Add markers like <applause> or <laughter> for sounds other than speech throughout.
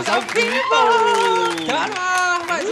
Estamos ao vivo!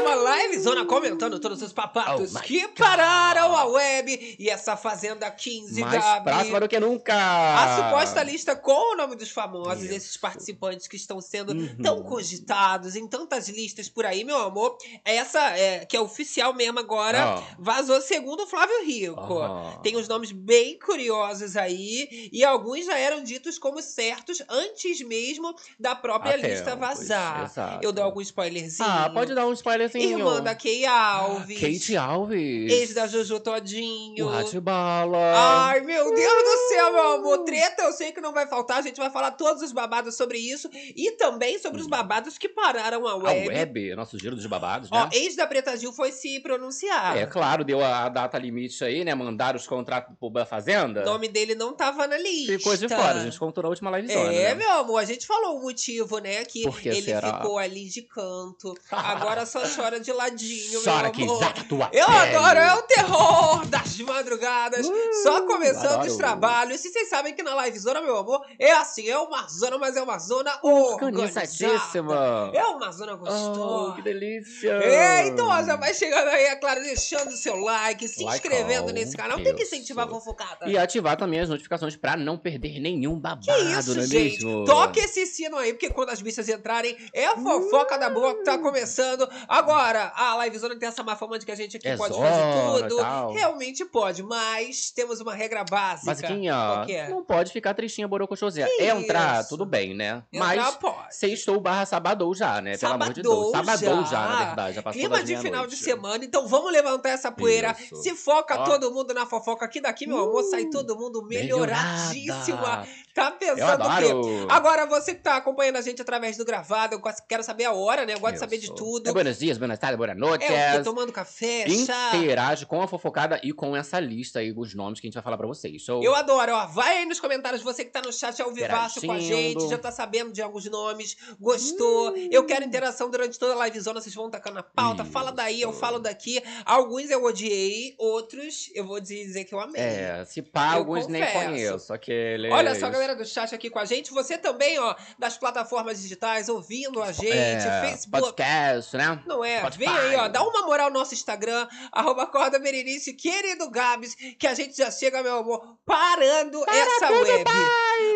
Uma live zona comentando todos os papatos Oh que God. pararam a web e essa Fazenda 15, Mais Gabi. próxima do que nunca! A suposta lista com o nome dos famosos, Isso. esses participantes que estão sendo Uhum. tão cogitados em tantas listas por aí, meu amor. Essa, é, que é oficial mesmo agora, Ó. vazou segundo o Flávio Rico. Aham. Tem uns nomes bem curiosos aí, e alguns já eram ditos como certos antes mesmo da própria Há lista vazar. Eu dou algum spoilerzinho. Ah, pode dar um spoilerzinho. Irmã da Kay Alves. Kate Alves. Ex da Jojo Todinho. O Ratibala. Ai, meu Deus do céu, meu amor. Treta, eu sei que não vai faltar. A gente vai falar todos os babados sobre isso. E também sobre os babados que pararam a A web. web, nosso giro dos babados, Ó, né? ex da Preta Gil foi se pronunciar. É claro, deu a data limite aí, né? Mandaram os contratos pro da Fazenda. O nome dele não tava na lista. Ficou de fora, a gente contou na última livezona, É, né? meu amor, a gente falou o motivo, né? Que Por que ele será? ficou ali de canto. Agora só <laughs> chora de ladinho, Chora meu que amor. exata tua Eu pele. adoro, é o terror <laughs> das madrugadas. Só começando Uh, adoro. os trabalhos. E vocês sabem que na live zona, meu amor, é assim, é uma zona, mas é uma zona. Organizadíssima. É uma zona Oh, gostosa. que delícia. É, então ó, já vai chegando aí, é claro, deixando o seu like, se Like inscrevendo nesse canal. Tem que incentivar a fofocada. E ativar também as notificações pra não perder nenhum babado, Que isso, não é gente? mesmo? Toque esse sino aí, porque quando as bichas entrarem, é a fofoca da boa que tá começando. Agora, a livezona tem essa má fama de que a gente aqui É pode zona fazer tudo. tal. Realmente pode, mas temos uma regra básica. Basiquinha, que é? não pode ficar tristinha, borocochôzinha. Que Entrar, isso? tudo bem, né? Entrar Mas pode. sextou barra sabadou já, né? Pelo amor de Sabadou Deus. Sabadou já. já, na verdade. Já passou Clima de final de meia-noite. semana, então vamos levantar essa poeira. Isso. Se foca Ó. todo mundo na fofoca aqui daqui, meu amor, sai Uh, todo mundo melhoradíssima. Melhorada. Tá Eu pensando o quê? adoro. Agora, você que tá acompanhando a gente através do gravado, eu quero saber a hora, né? Eu gosto de saber de Isso. tudo. É buenos dias, buenas tardes, boa noite. É o quê? Tomando café, chá. Interage com a fofocada e com essa lista aí, os nomes que a gente vai falar pra vocês. Eu adoro, ó. Vai aí nos comentários, você que tá no chat ao vivaço com a gente, já tá sabendo de alguns nomes, gostou. Eu quero interação durante toda a livezona, vocês vão tacando a pauta. Fala daí, eu Isso. falo daqui. Alguns eu odiei, outros eu vou dizer que eu amei. É, se pá, Eu alguns nem confesso. conheço. Aqueles... Olha só a galera do chat aqui com a gente. Você também, ó, das plataformas digitais, ouvindo a gente, É, Facebook. Podcast, né? Não é? Spotify. Vem aí, ó. Dá uma moral no nosso Instagram, arroba Corda Berenice, querido Gabs, que a gente já chega, meu amor, parando essa web.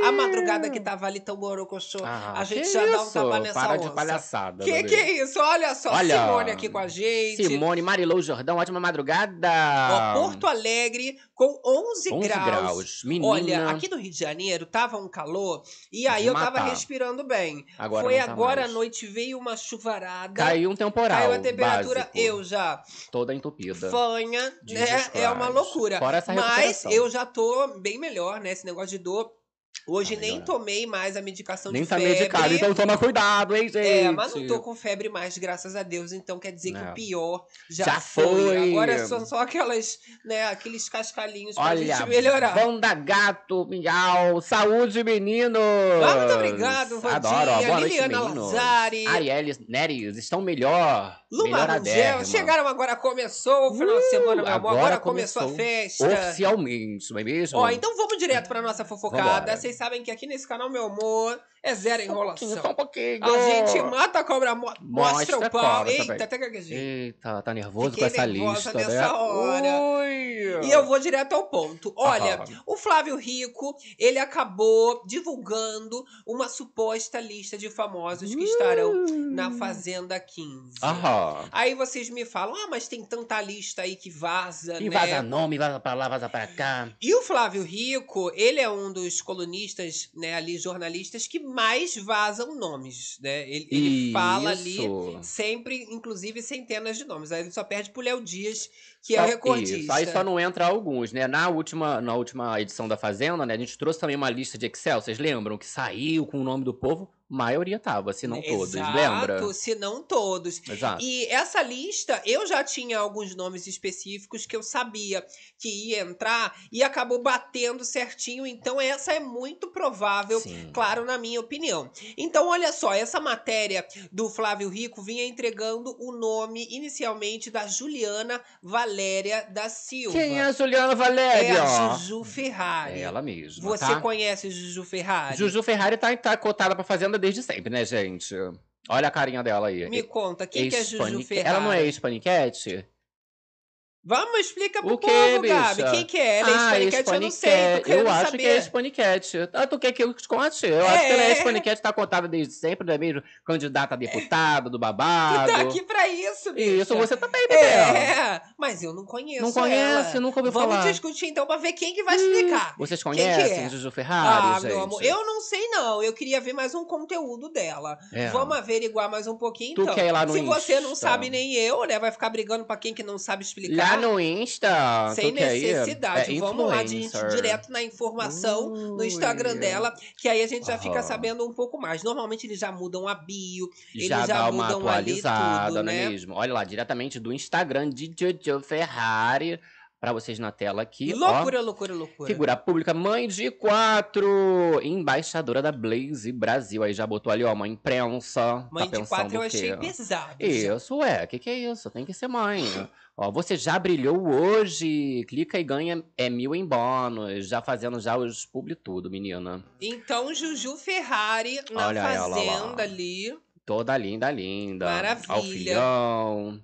A madrugada que tava ali tão borocochô. Ah, a gente já dá um isso? tapa nessa Para onça. de palhaçada. Que que é isso? Olha só, Olha, Simone aqui com a gente. Simone Marilou Jordão, ótima madrugada. Ó, Porto Alegre com 11, 11 graus. graus. Menina. Olha, aqui no Rio de Janeiro tava um calor e aí eu tava respirando bem. Agora Foi tá agora à mais. noite, veio uma chuvarada. Caiu um temporal. Caiu a temperatura, básico, eu já Toda entupida. fanha, Jesus né? É uma Christ. loucura. Fora essa Mas eu já tô bem melhor, né? Esse negócio de dor. Hoje Tá nem tomei mais a medicação Nem de tá febre. medicado, então toma cuidado, hein, gente? É, mas não tô com febre mais, graças a Deus. Então quer dizer que o pior já, Já foi. foi. Agora são só aquelas, né, aqueles cascalhinhos pra Olha, gente melhorar. Banda Gato, miau, saúde, meninos! Ah, muito obrigado, Vandinha, Adoro, ó, boa Liliana. Lazari. Arielle Neres, estão melhor. Luma Rangel, chegaram agora, começou o final de semana, meu amor. agora Agora começou, a começou. festa. Oficialmente, não é mesmo? Ó, então vamos direto pra nossa fofocada. Vambora. Vocês sabem que aqui nesse canal, meu amor, é zero Só enrolação. só um pouquinho. A gente mata a cobra, mo- mostra, Mostra o pau. Eita, até gaguejei. Eita, tá nervoso Fiquei com essa lista, nessa né? hora. Ui. E eu vou direto ao ponto. Olha, Aham. o Flávio Rico, ele acabou divulgando uma suposta lista de famosos que estarão na Fazenda 15. Aham. Aí vocês me falam, ah, mas tem tanta lista aí que vaza, E né? vaza nome, vaza pra lá, vaza pra cá. E o Flávio Rico, ele é um dos colunistas, né, ali, jornalistas, que mais vazam nomes, né? Ele, ele fala ali sempre, inclusive, centenas de nomes. Aí ele só perde pro Léo Dias, que é Só- o recordista. Isso, aí só não entra alguns, né? Na última, na última edição da Fazenda, né? A gente trouxe também uma lista de Excel, vocês lembram? Que saiu com o nome do povo, maioria tava, se não todos, Exato, lembra? se não todos. Exato. E essa lista, eu já tinha alguns nomes específicos que eu sabia que ia entrar e acabou batendo certinho. Então, essa é muito provável, Sim. claro, na minha opinião. Então, olha só, essa matéria do Flávio Rico vinha entregando o nome inicialmente da Juliana Valéria da Silva. Quem é a Juliana É Valéria? a Juju Ferrari. É ela mesma, Você tá? conhece Juju Ferrari? Juju Ferrari tá, tá cotada pra Fazenda desde sempre, né, gente? Olha a carinha dela aí. Me conta, quem que é Juju Ferrari? Ela não é ex-paniquete? Vamos, explica pro O quê, povo, Gabi. Quem que é? Ela é ah, ex-paniquete? Eu não sei, Eu acho saber. que é ex-paniquete. Ah, tu quer que eu te conte? Eu acho que ela é É. ex-paniquete, tá contada desde sempre, não é mesmo? Candidata a deputada, do Tu babado. tá aqui pra isso, bicha. Isso, você também, Bebel. É, mas eu não conheço Não conhece, ela. nunca ouviu Vamos falar. discutir então pra ver quem que vai explicar. Vocês Quem que conhecem é? Juju Ferrari, Ah, gente? meu amor, eu não sei não. Eu queria ver mais um conteúdo dela. É. Vamos averiguar mais um pouquinho, Tu então. quer ir lá no Se você não Insta? sabe nem eu, né, vai ficar brigando pra quem que não sabe explicar. Lá no Insta, Sem necessidade. É Vamos lá, gente, influencer. direto na informação no Instagram Ui. dela, que aí a gente já fica Aham. sabendo um pouco mais. Normalmente eles já mudam a bio, eles já, já dá uma mudam ali atualizada, tudo, não é né? mesmo? Olha lá, diretamente do Instagram de Jojo Ferrari, pra vocês na tela aqui, ó. loucura, loucura, loucura. Figura pública, mãe de quatro, embaixadora da Blaze Brasil. Aí já botou ali, ó, uma imprensa. Mãe tá de quatro eu achei pesado. Isso, é. O que, que é isso? Tem que ser mãe. Ó, você já brilhou hoje. Clica e ganha é mil em bônus. Já fazendo já os publi tudo, menina. Então, Juju Ferrari na Olha ela fazenda ali. Toda linda, linda. Maravilha. Ao filhão.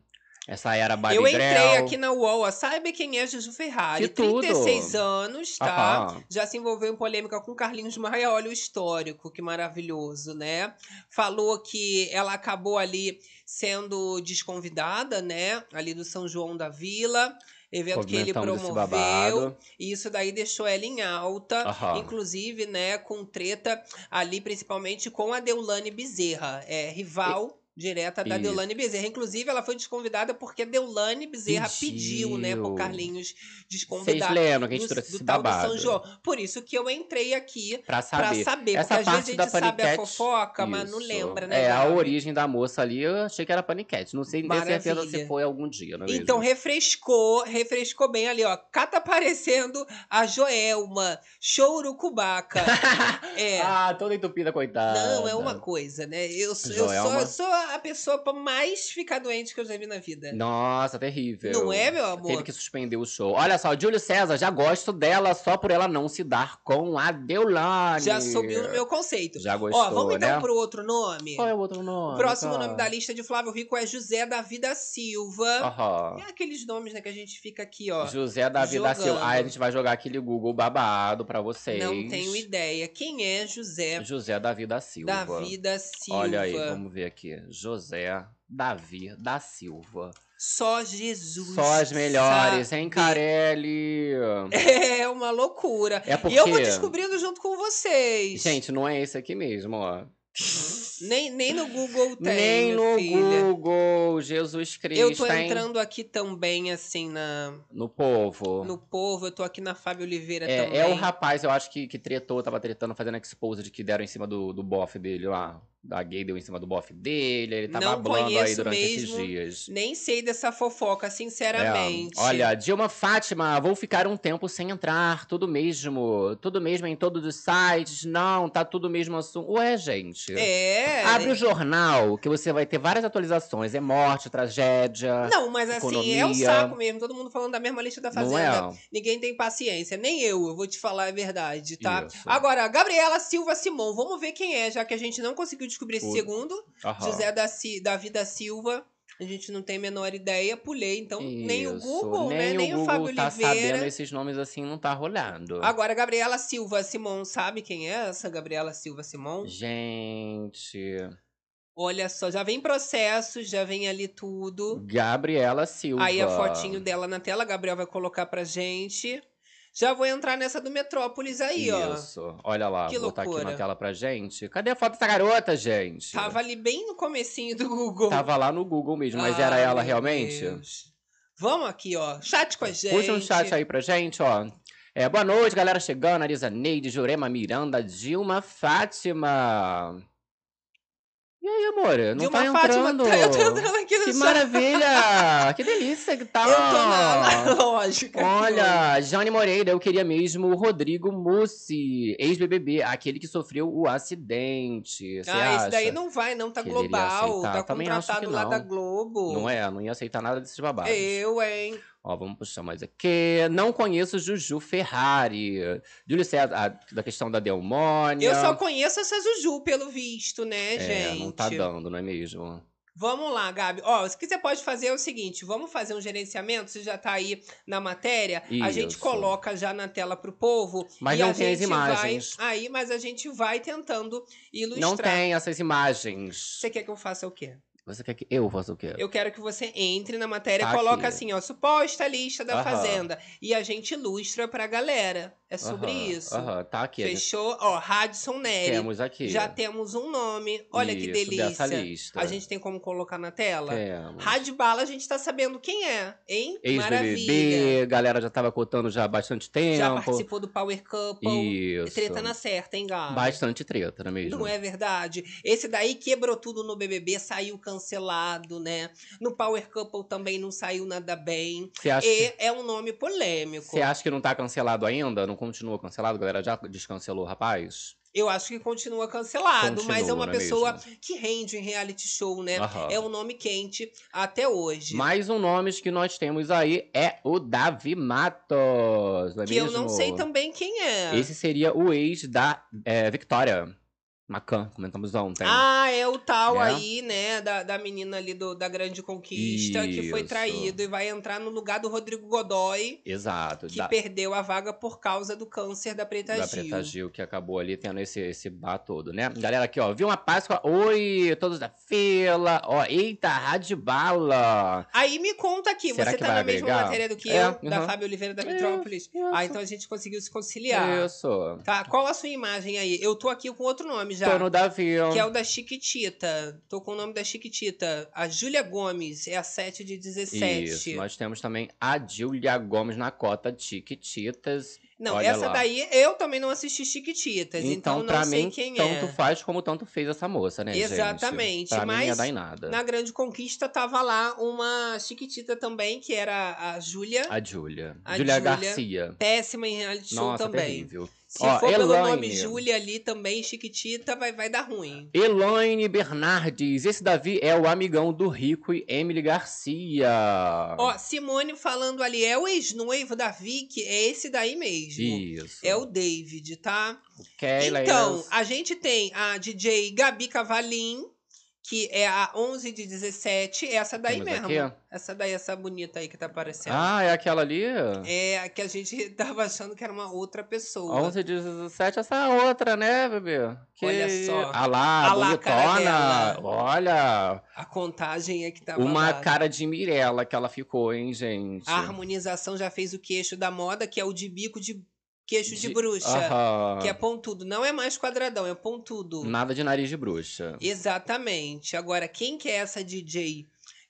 Essa era Barbie Eu entrei aqui na UOL, ó, saiba quem é Juju Ferrari. Que tudo. 36 anos, tá? Aham. Já se envolveu em polêmica com Carlinhos Maia, olha o histórico, que maravilhoso, né? Falou que ela acabou ali sendo desconvidada, né? Ali do São João da Vila, evento que ele promoveu. E isso daí deixou ela em alta, Aham. inclusive, né, com treta ali, principalmente com a Deulane Bezerra, é rival. Direta da Isso. Deulane Bezerra. Inclusive, ela foi desconvidada porque a Deulane Bezerra pediu, né, pro Pediu. Carlinhos Vocês desconvidar lembram que a gente do, trouxe do esse babado? São João. Por isso que eu entrei aqui Pra pra saber. saber. Essa porque às vezes parte a gente sabe a paniquete, fofoca, mas não Isso. lembra, né? É, a origem da moça ali, eu achei que era paniquete. Não sei nem certeza se foi algum dia, não é Então, mesmo? refrescou, refrescou bem ali, ó. Cá tá aparecendo a Joelma, Chourucubaca. <laughs> é. ah, toda entupida, coitada. Não, é uma coisa, né? Eu, eu, sou, eu sou a pessoa pra mais ficar doente que eu já vi na vida. Nossa, terrível. Não é, meu amor? Teve que suspender o show. Olha só, Júlio César, já gosto dela só por ela não se dar com a Deulane. Já subiu no meu conceito. Já gostou, Ó, vamos então né? pro outro nome? Qual é o outro nome? O próximo cara? nome da lista de Flávio Rico é José da Vida Silva. Aham. É aqueles nomes, né, que a gente fica aqui, ó. José da Vida jogando. Silva. Aí a gente vai jogar aquele Google babado pra vocês. Não tenho ideia. Quem é José José da Vida Silva. da Vida Silva? Olha aí, vamos ver aqui. José Davi da Silva. Só Jesus. Só as melhores, hein, sabe. Carelli? É uma loucura. É porque... E eu vou descobrindo junto com vocês. Gente, não é esse aqui mesmo, ó. Nem, nem no Google tem, Nem no filha. Google, Jesus Cristo, Eu tô hein? entrando aqui também, assim, na, No povo. no povo. Eu tô aqui na Fábio Oliveira É, também. é o rapaz, eu acho que, que tretou, tava tretando, fazendo expose de que deram em cima do, do bofe dele lá. Da gay deu em cima do bofe dele, ele tava Não aí durante esses mesmo. dias. Nem sei dessa fofoca, sinceramente. É, olha, Dilma Fátima, vou ficar um tempo sem entrar, tudo mesmo. Tudo mesmo em todos os sites. Não, tá tudo mesmo assunto. Ué, gente. É. Abre o jornal, que você vai ter várias atualizações. É morte, tragédia. Não, mas assim, é o economia. saco mesmo. Todo mundo falando da mesma lista da Não Fazenda. é? Ninguém tem paciência. Nem eu, eu vou te falar a verdade, tá? Isso. Agora, Gabriela Silva Simão. Vamos ver quem é, já que a gente não conseguiu descobrir esse O- segundo. Aham. José da, da Vida Silva. A gente não tem a menor ideia. Pulei, então, nem o Isso, Google, nem né? Nem o o, Google Fábio tá sabendo Oliveira. esses nomes assim, não tá rolando. Agora, Gabriela Silva Simão, sabe quem é essa Gabriela Silva Simão? Gente. Olha só, já vem processos, já vem ali tudo. Gabriela Silva. Aí a fotinho dela na tela, a Gabriel vai colocar pra gente. Já vou entrar nessa do Metrópolis aí, ó. Isso. Olha lá, Que vou botar aqui loucura. na tela pra gente. Cadê a foto dessa garota, gente? Tava ali bem no comecinho do Google. Tava lá no Google mesmo, mas Ah, era ela meu realmente? Deus. Vamos aqui, ó. Chat com a gente. Puxa um chat aí pra gente, ó. É, boa noite, galera chegando. Arisa Neide, Jurema Miranda, Dilma Fátima. E aí, amor? Não Dilma tá Fátima, entrando? tá- eu tô entrando aqui no Que maravilha! <laughs> que delícia que tá! Eu tô na, lógica. Olha, Jane Moreira, eu queria mesmo o Rodrigo Mussi, ex-BBB, aquele que sofreu o acidente. Você Ah, esse daí não vai, não. Tá que global. Tá Também contratado lá da. Globo. Não é? Não ia aceitar nada desses babados. Eu, hein? Ó, vamos puxar mais aqui. Não conheço Juju Ferrari. Júlio César, a- da questão da Delmônia. Eu só conheço essa Juju, pelo visto, né, É, gente? não tá dando, não é mesmo? Vamos lá, Gabi. Ó, o que você pode fazer é o seguinte: vamos fazer um gerenciamento. Você já tá aí na matéria. A gente Isso. coloca já na tela pro povo. Mas e não a tem as imagens. Vai, aí, mas a gente vai tentando ilustrar. Não tem essas imagens. Você quer que eu faça o quê? Você quer que eu faça o quê? Eu quero que você entre na matéria e Tá coloca aqui. assim, ó, suposta lista da Aham. Fazenda. E a gente ilustra pra galera. É sobre Aham, isso. Aham, tá aqui. a gente Fechou? Ó, Radisson Nery. Temos aqui. Já temos um nome. Olha que Isso, delícia. dessa lista. A gente tem como colocar na tela? Temos. Radbala, a gente tá sabendo quem é, hein? Maravilha. Ex-BBB, galera já tava cotando já há bastante tempo. Já participou do Power Couple. Isso. Treta na certa, hein, Gabi? Bastante treta, não é mesmo? Não é verdade? Esse daí quebrou tudo no BBB, saiu cancelado, né? No Power Couple também não saiu nada bem. Você acha, E é um nome polêmico. você acha que não tá cancelado ainda? Não continua cancelado? A galera já descancelou o rapaz? Eu acho que continua cancelado, mas é Continua, uma é pessoa mesmo? que rende em reality show, né? É um nome quente até hoje. Mais um nome que nós temos aí é o Davi Matos, não é que mesmo? eu não sei também quem é. Esse seria o ex da é, Victoria Macan, comentamos ontem. Ah, é o tal É? aí, né, da, da menina ali do, da Grande Conquista, que foi Isso. traído e vai entrar no lugar do Rodrigo Godoy, Exato. que da, perdeu a vaga por causa do câncer da Preta da Gil. Preta Gil, que acabou ali tendo esse, esse bar todo, né? Galera aqui, ó, viu uma Páscoa? Oi, todos da fila. Ó, eita, Radibala. Aí me conta aqui, Será você tá na mesma agregar? matéria do que É, eu, da uhum. Fábio Oliveira da Isso, Metrópolis? isso. Ah, então a gente conseguiu se conciliar. Isso. Tá, qual a sua imagem aí? Eu tô aqui com outro nome já. Tô no Davi. Que é o da Chiquitita. Tô com o nome da Chiquitita. A Júlia Gomes é a 7 de 17. Isso, nós temos também a Julia Gomes na cota Chiquititas. Não, Olha essa lá. daí eu também não assisti Chiquititas, então, Então, pra não sei mim, quem tanto é. faz como tanto fez essa moça, né, gente? Exatamente, Pra mim não ia mas dar em nada. Na Grande Conquista tava lá uma Chiquitita também, que era a Júlia. A Júlia. A Júlia Júlia. Garcia. Péssima em reality show também. terrível. Se Ó, for pelo Elaine. nome Júlia ali também, Chiquitita, vai, vai dar ruim. Elaine Bernardes. Esse Davi é o amigão do Rico e Emily Garcia. Ó, Simone falando ali, é o ex-noivo da Vicky, é esse daí mesmo. Isso. É o David, tá? Keila Então, Elas- a gente tem a DJ Gabi Cavalim, que é a 11 de 17, essa daí Temos mesmo. aqui. Essa daí, essa bonita aí que tá aparecendo. Ah, é aquela ali? É a que a gente <laughs> tava achando que era uma outra pessoa. 11 de 17, essa outra, né, bebê? Que... Olha só. Ah lá, Ah lá a bonitona. Olha, A contagem é que tava uma lá. cara de Mirella que ela ficou, hein, gente? A harmonização já fez o queixo da moda, que é o de bico de queixo de, De- bruxa. Aham. Que é pontudo. Não é mais quadradão, é pontudo. Nada de nariz de bruxa. Exatamente. Agora, quem que é essa DJ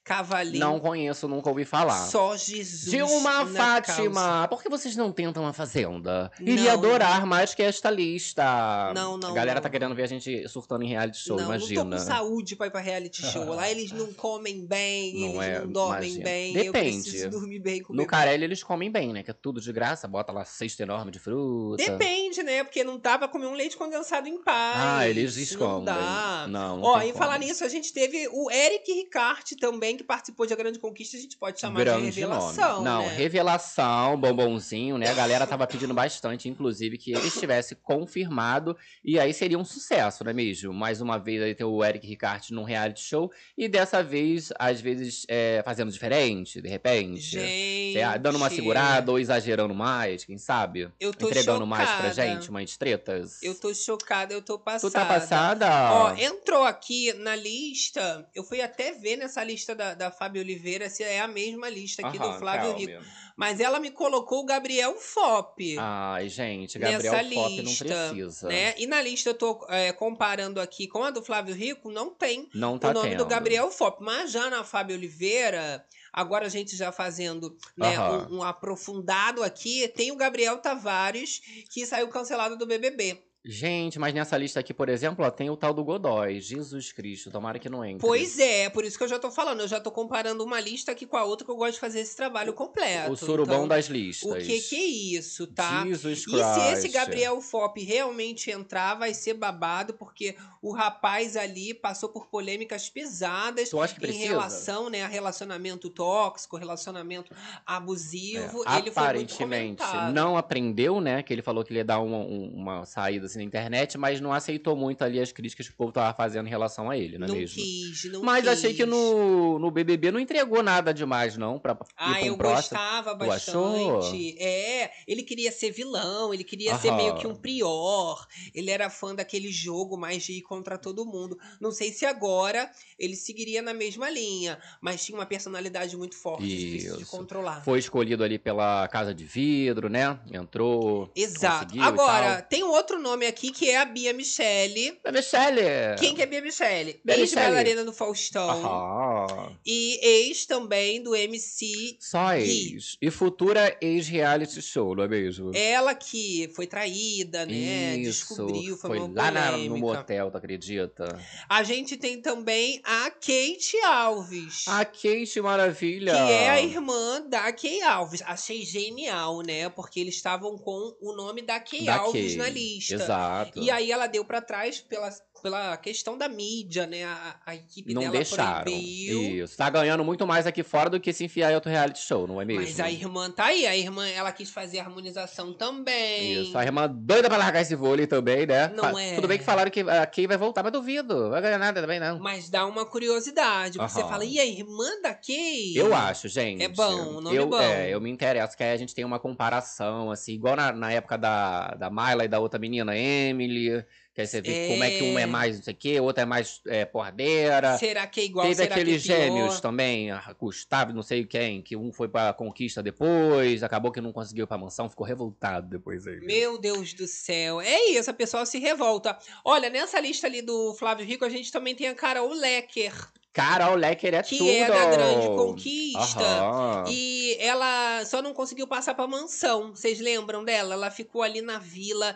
Cavalinho? Não conheço, nunca ouvi falar. Só Jesus. Dilma na Fátima, causa. por que vocês não tentam a Fazenda? Iria Não. adorar mais que esta lista. Não, não, A galera não. tá querendo ver a gente surtando em reality show, não, imagina. não tô com saúde pra ir pra reality show. Lá <laughs> eles não comem bem, Não eles é, não dormem imagina. bem. Eu Depende. preciso dormir bem com No Carelli eles comem bem, né? Que é tudo de graça, bota lá cesta enorme de fruta. Depende, né? Porque não dá pra comer um leite condensado em paz. Ah, eles Não escondem. dá. Não, não Ó, em falar nisso, a gente teve o Eric Ricarte também, que participou de A Grande Conquista, a gente pode chamar Grande de revelação. nome. Não, né? revelação, bombonzinho, né? A galera tava pedindo bastante, inclusive, que ele estivesse confirmado. E aí seria um sucesso, não é mesmo? Mais uma vez aí ter o Eric Ricarte num reality show. E dessa vez, às vezes, é, fazendo diferente, de repente. Gente. É, dando uma segurada ou exagerando mais, quem sabe? Eu tô Entregando mais pra chocada. gente, umas tretas. Eu tô chocada, eu tô passada. Tu tá passada? Ó, entrou aqui na lista, eu fui até ver nessa lista da, da Fábio Oliveira se é a mesma lista aqui do Aham, Flávio calma. Rico. Mas ela me colocou o Gabriel Fop. Ai, gente, Gabriel Nessa Fop não lista, precisa. Né? E na lista eu tô é, comparando aqui com a do Flávio Rico, não tem Não tá o nome tendo. do Gabriel Fop. Mas já na Fábio Oliveira, agora a gente já fazendo né, um, um aprofundado aqui, tem o Gabriel Tavares, que saiu cancelado do BBB. Gente, mas nessa lista aqui, por exemplo, ó, tem o tal do Godoy. Jesus Cristo, tomara que não entre. Pois é, por isso que eu já tô falando. Eu já tô comparando uma lista aqui com a outra que eu gosto de fazer esse trabalho completo. O surubão Então, das listas. O que que é isso, tá? Jesus E Christ. se esse Gabriel Fop realmente entrar, vai ser babado, porque o rapaz ali passou por polêmicas pesadas Tu acha que em precisa? relação né, a relacionamento tóxico, relacionamento abusivo. É, ele aparentemente não aprendeu, né? Que ele falou que ele ia dar uma, um- uma saída assim, na internet, mas não aceitou muito ali as críticas que o povo tava fazendo em relação a ele, não é Não mesmo? quis, não mas quis. achei que no, no BBB não entregou nada demais, não, pra Ah, eu próximo. gostava Tu achou? bastante. É, ele queria ser vilão, ele queria ser Aham. meio que um prior. Ele era fã daquele jogo mais de ir contra todo mundo. Não sei se agora ele seguiria na mesma linha, mas tinha uma personalidade muito forte, difícil de Isso. controlar. Foi escolhido ali pela Casa de Vidro, né? Entrou. Exato. Agora, tem um outro nome aqui que é a Bia Michele. Da Michelle! Quem que é Bia Michele? Bia Ex-bailarina do Faustão. Aham. E ex também do MC Só ex. E futura ex-reality show, não é mesmo? Ela que foi traída, né? Isso, Descobriu, foi, foi uma lá na- no motel, tu acredita? A gente tem também a Kate Alves. A Kate Maravilha. Que é a irmã da Kay Alves. Achei genial, né? Porque eles estavam com o nome da Kay Da Alves Kay, na lista. Exato. E aí ela deu pra trás pela, pela questão da mídia, né? A, a equipe não dela deixaram. proibiu. Isso. Tá ganhando muito mais aqui fora do que se enfiar em outro reality show, não é mesmo? Mas a irmã tá aí. A irmã, ela quis fazer harmonização também. Isso, a irmã doida pra largar esse vôlei também, né? Não Fa- é. Tudo bem que falaram que a Kay vai voltar, mas duvido. Vai ganhar nada também, não. Mas dá uma curiosidade. Porque você fala, e a irmã da Kay? Eu acho, gente. É bom, nome eu, bom. É, eu me interesso que aí a gente tem uma comparação, assim, igual na, na época da, da Myla e da outra menina, Emily. Que aí você vê como é que um é É. mais não sei o quê, o outro é mais é, porradeira. Será que é igual? Teve Será aqueles que é gêmeos também, a Gustavo, não sei quem, que um foi pra conquista depois, acabou que não conseguiu ir pra mansão, ficou revoltado depois aí. Meu Deus do céu. É isso, a pessoa se revolta. Olha, nessa lista ali do Flávio Rico, a gente também tem a Carol Lecker, Carol Lecker é que tudo! é da Grande Conquista. Aham. E ela só não conseguiu passar pra mansão. Vocês lembram dela? Ela ficou ali na vila,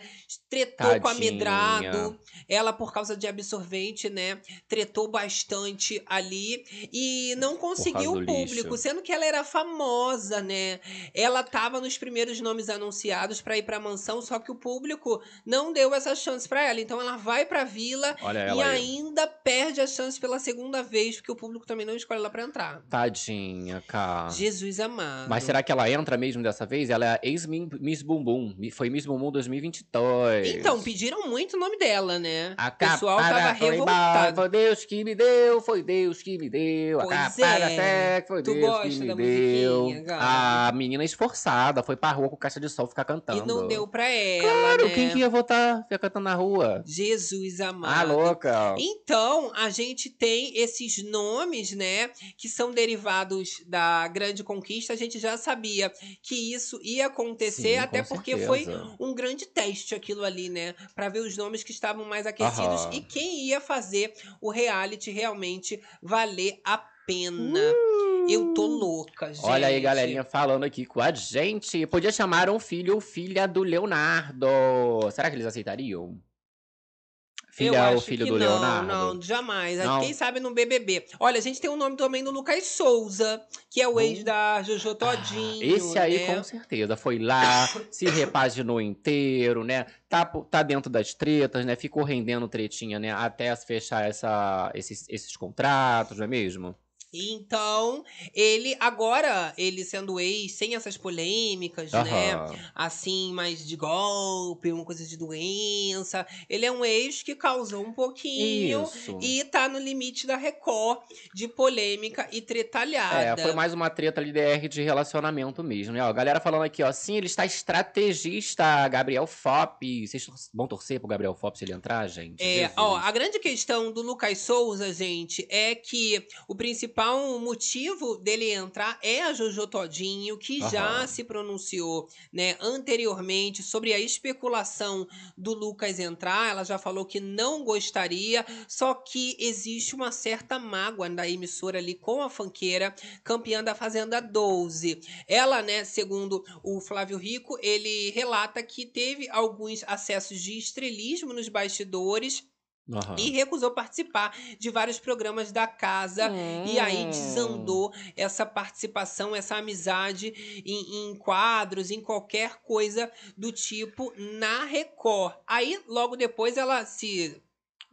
tretou com a Tadinha. Medrado. Ela, por causa de absorvente, né? Tretou bastante ali. E não conseguiu o público, lixo. sendo que ela era famosa, né? Ela tava nos primeiros nomes anunciados pra ir pra mansão, só que o público não deu essa chance pra ela. Então ela vai pra vila Olha e ela aí. ainda perde a chance pela segunda vez, porque o público também não escolhe ela pra entrar. Tadinha, cara. Jesus amado. Mas será que ela entra mesmo dessa vez? Ela é ex-Miss Bumbum. Foi Miss Bumbum 2022. Então, pediram muito o nome dela, né? A o pessoal tava revoltado. Foi Deus que me deu, foi Deus que me deu. Pois a capa da é. sexo, foi Tu Deus gosta que me da deu. musiquinha, Gabi? A menina esforçada, foi pra rua com caixa de sol ficar cantando. E não deu pra ela, Claro, né? quem que ia votar? Ficar cantando na rua. Jesus amado. Ah, louca. Então, a gente tem esses nomes, né, que são derivados da Grande Conquista. A gente já sabia que isso ia acontecer, Sim, até porque foi certeza. um grande teste aquilo ali, né, Pra ver os nomes que estavam mais aquecidos Aham. e quem ia fazer o reality realmente valer a pena. Eu tô louca, gente. Olha aí, galerinha, falando aqui com a gente. Podia chamar um filho ou filha do Leonardo. Será que eles aceitariam? Eu Filha ou filho do não, Leonardo? Não, jamais. Não? Quem sabe no BBB. Olha, a gente tem o nome também do Lucas Souza, que é o ex da Jojo Todinho. Uh. Ah, Esse aí, né? com certeza, foi lá, <laughs> se repaginou inteiro, né? Tá, tá dentro das tretas, né? Ficou rendendo tretinha, né? Até fechar essa, esses, esses contratos, não é mesmo? Então, ele agora, ele sendo ex, sem essas polêmicas, né? Assim, mais de golpe, uma coisa de doença. Ele é um ex que causou um pouquinho. Isso. E tá no limite da Record de polêmica e tretalhada. É, foi mais uma treta ali DR de relacionamento mesmo, né? Ó, a galera falando aqui, ó, sim, ele está estrategista, Gabriel Fop. Vocês vão torcer pro Gabriel Fop se ele entrar, gente? É, Jesus. ó, a grande questão do Lucas Souza, gente, é que o principal principal motivo dele entrar é a Jojo Todinho, que já Aham. se pronunciou, né, anteriormente sobre a especulação do Lucas entrar. Ela já falou que não gostaria, só que existe uma certa mágoa da emissora ali com a fanqueira, campeã da Fazenda 12. Ela, né, segundo o Flávio Rico, ele relata que teve alguns acessos de estrelismo nos bastidores Aham. e recusou participar de vários programas da casa. E aí Hum. desandou essa participação, essa amizade em, em quadros, em qualquer coisa do tipo na Record. Aí, logo depois, ela se.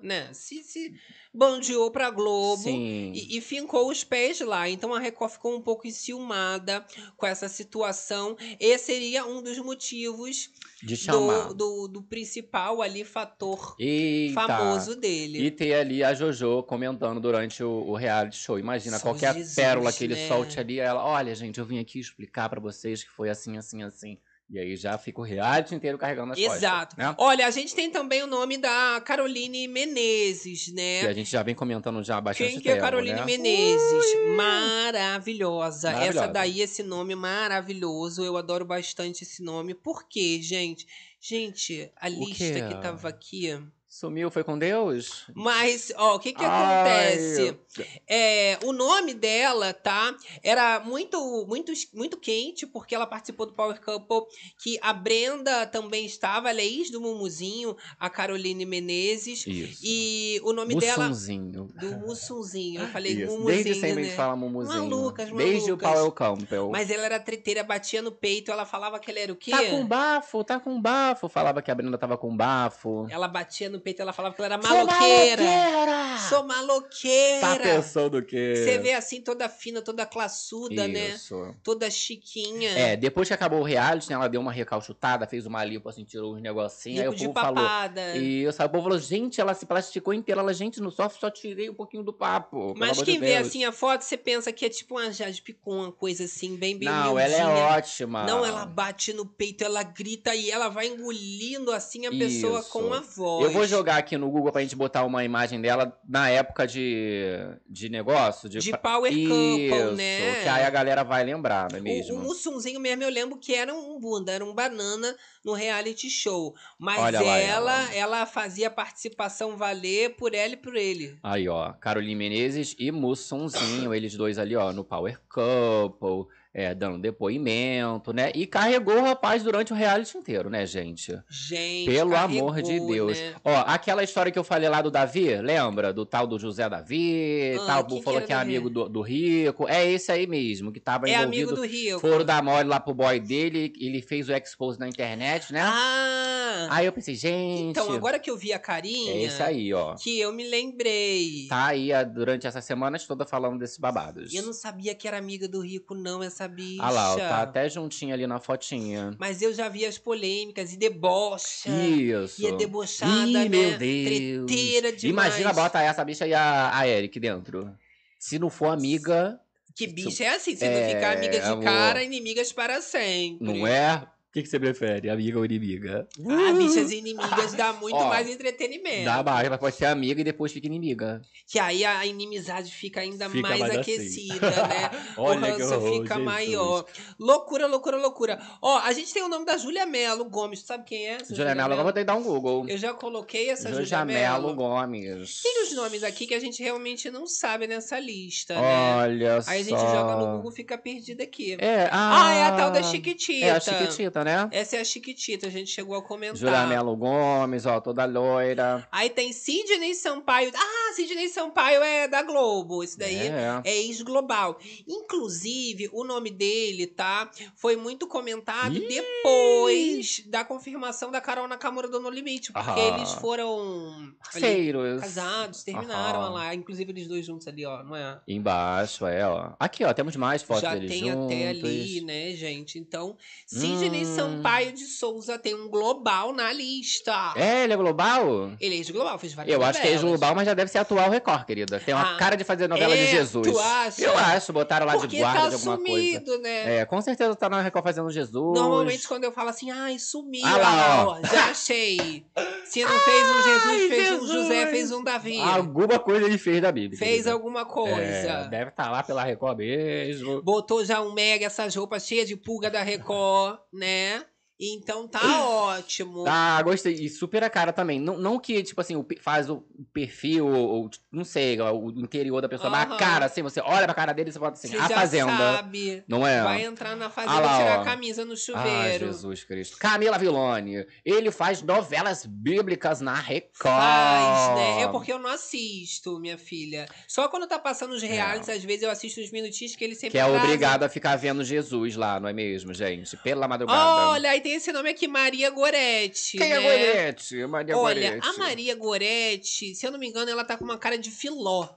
Né, se, se bandeou pra Globo. E, e fincou os pés lá. Então a Record ficou um pouco enciumada com essa situação. Esse seria um dos motivos De chamar. do, do, do principal ali fator Eita. famoso dele. E ter ali a Jojo comentando durante o, o reality show. Imagina, qualquer Jesus, pérola que ele né? solte ali, ela, olha, gente, eu vim aqui explicar pra vocês que foi assim, assim, assim. E aí já fica o reality inteiro carregando as Exato. costas. Né? Olha, a gente tem também o nome da Caroline Menezes, Que né? a gente já vem comentando já há bastante Quem que é tempo, Caroline né? Menezes? Maravilhosa. Essa Maravilhosa. daí, esse nome maravilhoso. Eu adoro bastante esse nome. Por quê, gente? Gente, a lista que tava aqui. Sumiu, foi com Deus? Mas, ó, o que que Ai. acontece? É, o nome dela, tá? Era muito, muito, muito quente, porque ela participou do Power Couple, que a Brenda também estava, ela é ex do Mumuzinho, a Caroline Menezes. Isso. E o nome dela. Mussunzinho. Do Mussunzinho. Eu falei Isso. Mumuzinho. Desde sempre a né? gente fala Mumuzinho. Malucas, Desde o malucas. Powell Campbell. Mas ela era treteira, batia no peito, ela falava que ela era o quê? Tá com bafo, tá com bafo. Falava que a Brenda tava com bafo. Ela batia no peito, ela falava que ela era Sou maloqueira. maloqueira! Sou maloqueira. Tá pensando o quê? Você vê assim, toda fina, toda classuda, né? Isso. Toda chiquinha. É, depois que acabou o reality, né, ela deu uma recalchutada, fez uma lipo, assim, tirou uns negocinhos. Aí o de povo falou. papada. E o povo falou, gente, ela se plasticou inteira. Ela, gente, no soft só tirei um pouquinho do papo. Mas quem de vê assim a foto, você pensa que é tipo uma Jade Picon, uma coisa assim, bem, bem Não, ela é ótima. Não, ela bate no peito, ela grita e ela vai engolindo assim a pessoa Isso. com a voz. Eu vou jogar aqui no Google pra gente botar uma imagem dela na época de, de negócio. De, De Power Isso, Couple, né? que aí a galera vai lembrar, não é O, mesmo? o Mussunzinho mesmo, eu lembro que era um bunda, era um banana no reality show. Mas Olha lá ela, ela. ela fazia a participação valer por ela e por ele. Aí, ó, Caroline Menezes e Mussonzinho, eles dois ali, ó, no Power Couple, é, dando depoimento, né? E carregou o rapaz durante o reality inteiro, né, gente? Gente, Pelo carregou, amor de Deus. né? Ó, aquela história que eu falei lá do Davi, lembra? Do tal do José Davi, Ah, tal, que falou era que é Davi? amigo do, do Rico. É esse aí mesmo, que tava É envolvido. amigo do Rio. Foram dar mole lá pro boy dele, ele fez o expose na internet, né? Ah! Aí eu pensei, gente. então, agora que eu vi a carinha, É esse aí, ó. que eu me lembrei. Tá aí durante essas semanas toda falando desses babados. Eu não sabia que era amiga do Rico, não, essa bicha. Ah lá, ó, tá até juntinho ali na fotinha. Mas eu já vi as polêmicas e debocha. Isso. E é debochada, Ih, né? meu Deus. Treteira demais. Imagina, bota essa bicha e a, a Eric dentro. Se não for amiga, Que bicha é assim, se É, não ficar amigas de amor. cara, inimigas para sempre. não é? O que, que você prefere, amiga ou inimiga? Ah, bichas inimigas dá muito Ó, mais entretenimento. Dá mais, mas pode ser amiga e depois fica inimiga. Que aí a inimizade fica ainda Fica mais, mais assim. aquecida, né? <laughs> Olha o ranço horror, fica Jesus. maior. Loucura, loucura, loucura. Ó, a gente tem o nome da Júlia Mello Gomes. Tu sabe quem é essa? Júlia Mello, agora vou ter que dar um Google. Eu já coloquei essa Júlia Mello. Gomes. Tem os nomes aqui que a gente realmente não sabe nessa lista, né? Olha Aí a gente só. joga no Google e fica perdido aqui. É, ah, Ah, é a tal da Chiquitita. É a Chiquitita, né? Essa é a Chiquitita, a gente chegou a comentar. Júlia Mello Gomes, ó, toda loira. Aí tem Sidney Sampaio. Ah, Sidney Sampaio é da Globo. Esse daí É. é ex-global. Inclusive, o nome dele, tá? Foi muito comentado Ih! depois da confirmação da Carol Nakamura do No Limite. Porque Aham. eles foram Parceiros. casados, terminaram Aham. lá. Inclusive, eles dois juntos ali, ó, não é? Embaixo, é, ó. Aqui, ó, temos mais fotos Já deles tem juntos. até ali, né, gente? Então, Sidney Hum. Sampaio de Souza tem um global na lista. É, ele é global? Ele é ex-global, fez várias Eu acho que é novelas. global, mas já deve ser atual Record, querida. Tem uma Ah, cara de fazer novela de é? Jesus. Tu acha? Eu acho, botaram lá Porque de guarda tá de alguma coisa. sumido, né? É, com certeza tá na Record fazendo Jesus. Normalmente, quando eu falo assim, ai, sumiu, Ah lá, ah, ó. já achei. <laughs> Se não fez um Jesus, Ai, fez um Jesus. José, fez um Davi. Alguma coisa ele fez da Bíblia. Fez querida. alguma coisa. É, deve estar lá pela Record mesmo. Botou já um mega essas roupas cheias de pulga da Record, né? man. Então tá ótimo. Tá, gostei. E super a cara também. Não, não que, tipo assim, faz o perfil, ou, ou, não sei, o interior da pessoa, mas Aham. a cara, assim, você olha pra cara dele e você fala assim, Você a Fazenda. sabe. Não é? Vai entrar na fazenda Ah lá, tirar ó. a camisa no Ah, chuveiro. Jesus Cristo. Camila Villone. Ele faz novelas bíblicas na Record. Faz, né? É porque eu não assisto, minha filha. Só quando tá passando os realities, às vezes eu assisto uns minutinhos que ele sempre É. Que é trazem. obrigado a ficar vendo Jesus lá, não é mesmo, gente? Pela madrugada. Olha, aí tem esse nome aqui, Maria Goretti. Quem é né? Gorete? Maria Olha, Gorete. a Maria Goretti, se eu não me engano, ela tá com uma cara de filó.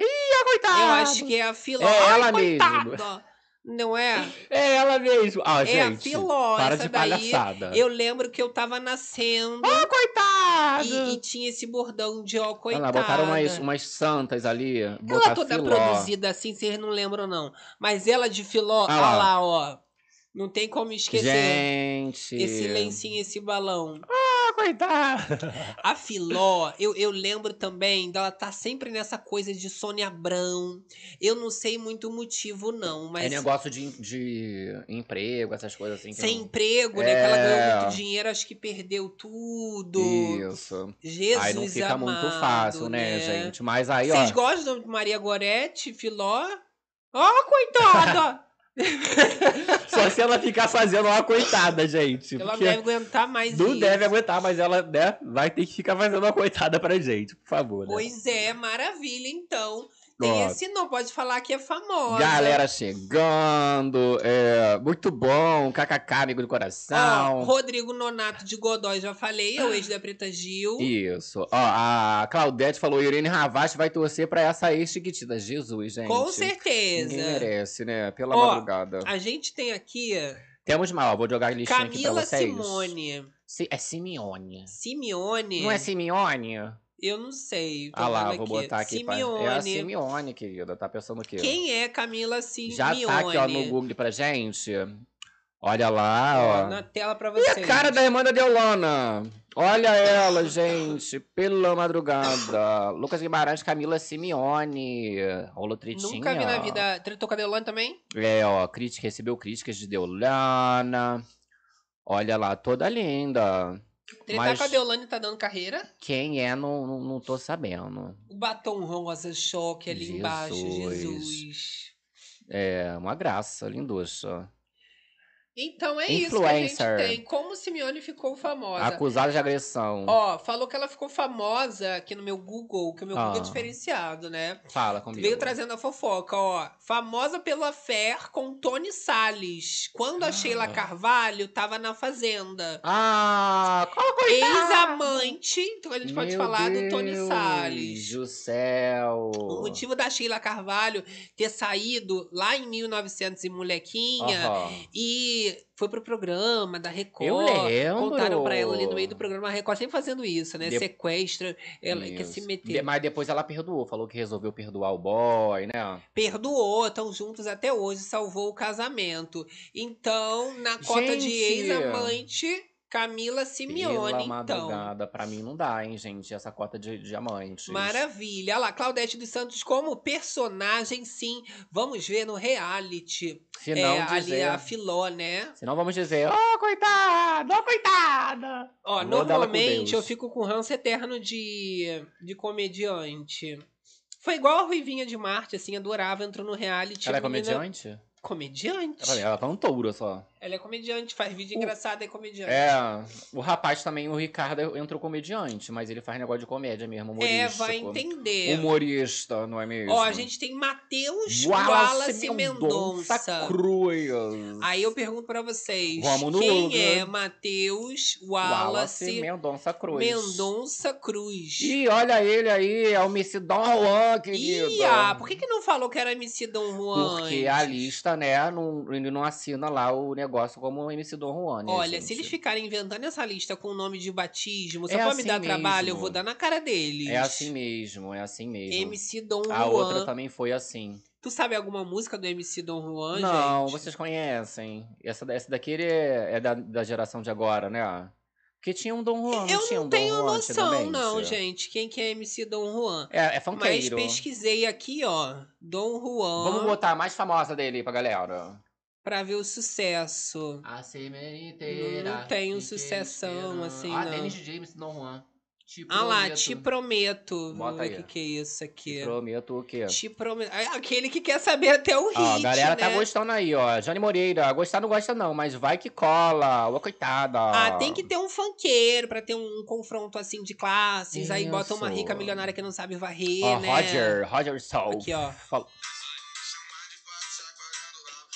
Ah, coitada. Eu acho que é a filó. É ela mesmo. coitada. Não é? É ela mesmo. Ah, É a gente. filó. Para essa de daí, palhaçada. eu lembro que eu tava nascendo Ah, coitada. e, e tinha esse bordão de ó, Olha coitada. lá, botaram umas, umas santas ali. Ela toda filó. produzida assim, vocês não lembram, não. Mas ela de filó, Ah lá, ó. Não tem como esquecer. Gente. Esse lencinho, esse balão. Ah, coitada. A Filó, eu, eu lembro também dela tá sempre nessa coisa de Sônia Abrão. Eu não sei muito o motivo, não, É mas negócio de, de emprego, essas coisas assim. que sem não- emprego, né? Que ela É. ganhou muito dinheiro, acho que perdeu tudo. Isso. Jesus aí não fica muito amado, fácil, né, gente? Mas aí, ó. Vocês gostam de Maria Goretti, Filó? Ó, coitada! <laughs> <laughs> Só se ela ficar fazendo uma coitada, gente. ela deve aguentar mais não isso. deve aguentar, mas ela, né, vai ter que ficar fazendo uma coitada pra gente, por favor. Né? Pois é, maravilha, então. Tem Ó, esse não, pode falar que é famosa. Galera chegando, é, muito bom, kkk, amigo do Ó, coração. Rodrigo Nonato de Godói, já falei, é o ex da Preta Gil. Isso. Ó, a Claudete falou, Irene Ravache vai torcer pra essa ex-chiquitita. Jesus, gente. Com Ninguém certeza. merece, né? Pela Ó, madrugada. A gente tem aqui Temos ó, vou jogar a listinha aqui pra Camila vocês. Simone. Si- é Simeone. Simeone. Não é Simeone? Eu não sei. Ah lá, vendo vou botar aqui. pra- Simeone. É a Simeone, querida. Tá pensando o quê? Quem é Camila Simeone? Já tá aqui, ó, no Google pra gente. Olha lá, Ó, na tela pra E vocês. a cara da irmã da Deolana. Olha ela, gente. Pela madrugada. Lucas Guimarães, Camila Simeone. Rolou tretinha. Nunca vi na vida. Tretou com a Deolane também? É, ó. Crítica, recebeu críticas de Deolana. Olha lá, toda linda. Tretar Mas- com a Deolane tá dando carreira? Quem é, não, não, não tô sabendo. O batom rosa choque ali Jesus. embaixo, Jesus. É, uma graça, linduça. Então é isso que a gente Influencer. tem. Como Simeone ficou famosa. Acusada de agressão. Ó, falou que ela ficou famosa aqui no meu Google, que o meu Google é Ah. diferenciado, né? Fala comigo. Veio trazendo a fofoca, ó. Famosa pelo affair com Tony Salles. Quando a Ah. Sheila Carvalho tava na Fazenda. Ah, qual coitada? Ex-amante, então a gente pode Meu falar do Tony Deus Salles. do céu. O motivo da Sheila Carvalho ter saído lá em 1900 e molequinha Aham. e foi pro programa da Record. Eu lembro. Contaram pra ela ali no meio do programa a Record, sempre fazendo isso, né? De- Sequestra, ela quer Isso. se meter. De- Mas depois ela perdoou, falou que resolveu perdoar o boy, né? Perdoou, estão juntos até hoje, salvou o casamento. Então, na cota de Gente! ex-amante, Camila Simeone, Pela então. madrugada, pra mim não dá, hein, gente, essa cota de diamantes. Maravilha. Olha lá, Claudete dos Santos como personagem, sim. Vamos ver no reality. Se é, não ali dizer... a Filó, né? Se não vamos dizer, ó, coitada, ó, coitada. Ó, Vou normalmente eu fico com ranço eterno de, de comediante. Foi igual a Ruivinha de Marte, assim, adorava, entrou no reality. Ela é menina- comediante? Comediante? Ela, ela tá um touro só. Ela é comediante, faz vídeo O- engraçado, é comediante. É, o rapaz também, o Ricardo, entrou comediante, mas ele faz negócio de comédia mesmo, É, humorístico. vai entender. Humorista, não é mesmo? Ó, a gente tem Matheus Wallace Wallace Mendonça Mendonça. Cruz. Aí eu pergunto pra vocês, Rômulo quem Luga. é Matheus Wallace, Mendonça Cruz. Mendonça Cruz? Ih, olha ele aí, é o MC Don Juan, querido. Ih, ah, por que, que não falou que era MC Dom Juan? Porque a lista, né, não, ele não assina lá o negócio como MC Don Juan, né, Olha, gente? se eles ficarem inventando essa lista com o nome de batismo, só É pra me assim dar trabalho, eu mesmo. vou dar na cara deles. É assim mesmo, é assim mesmo. MC Dom A Juan. outra também foi assim. Tu sabe alguma música do MC Dom Juan, não, gente? vocês conhecem. Essa, essa daqui é, é da, da geração de agora, né? Porque tinha um Dom Juan, Eu tinha não um Dom tenho Juan noção, não, gente. Quem que é MC Dom Juan? É, é Mas funkeiro. pesquisei aqui, ó. Dom Juan. Vamos botar a mais famosa dele pra galera. Pra ver o sucesso. A semeniteira. Não tem um sucessão, assim, Ah, não. Dennis James, Dom Juan. Te Ah lá, te prometo. Bota aí. O que, que é isso aqui? Te prometo o quê? Te prometo. Ah, Aquele que quer saber até o hit, Ó, a galera tá né? gostando aí, ó. Jane Moreira, gostar não gosta não, mas vai que cola. Ô, coitada. Ah, tem que ter um funkeiro pra ter um confronto assim de classes. Aí bota uma Isso. rica milionária que não sabe varrer, Ó, né? Roger, Roger Soul. Aqui, ó. Fala-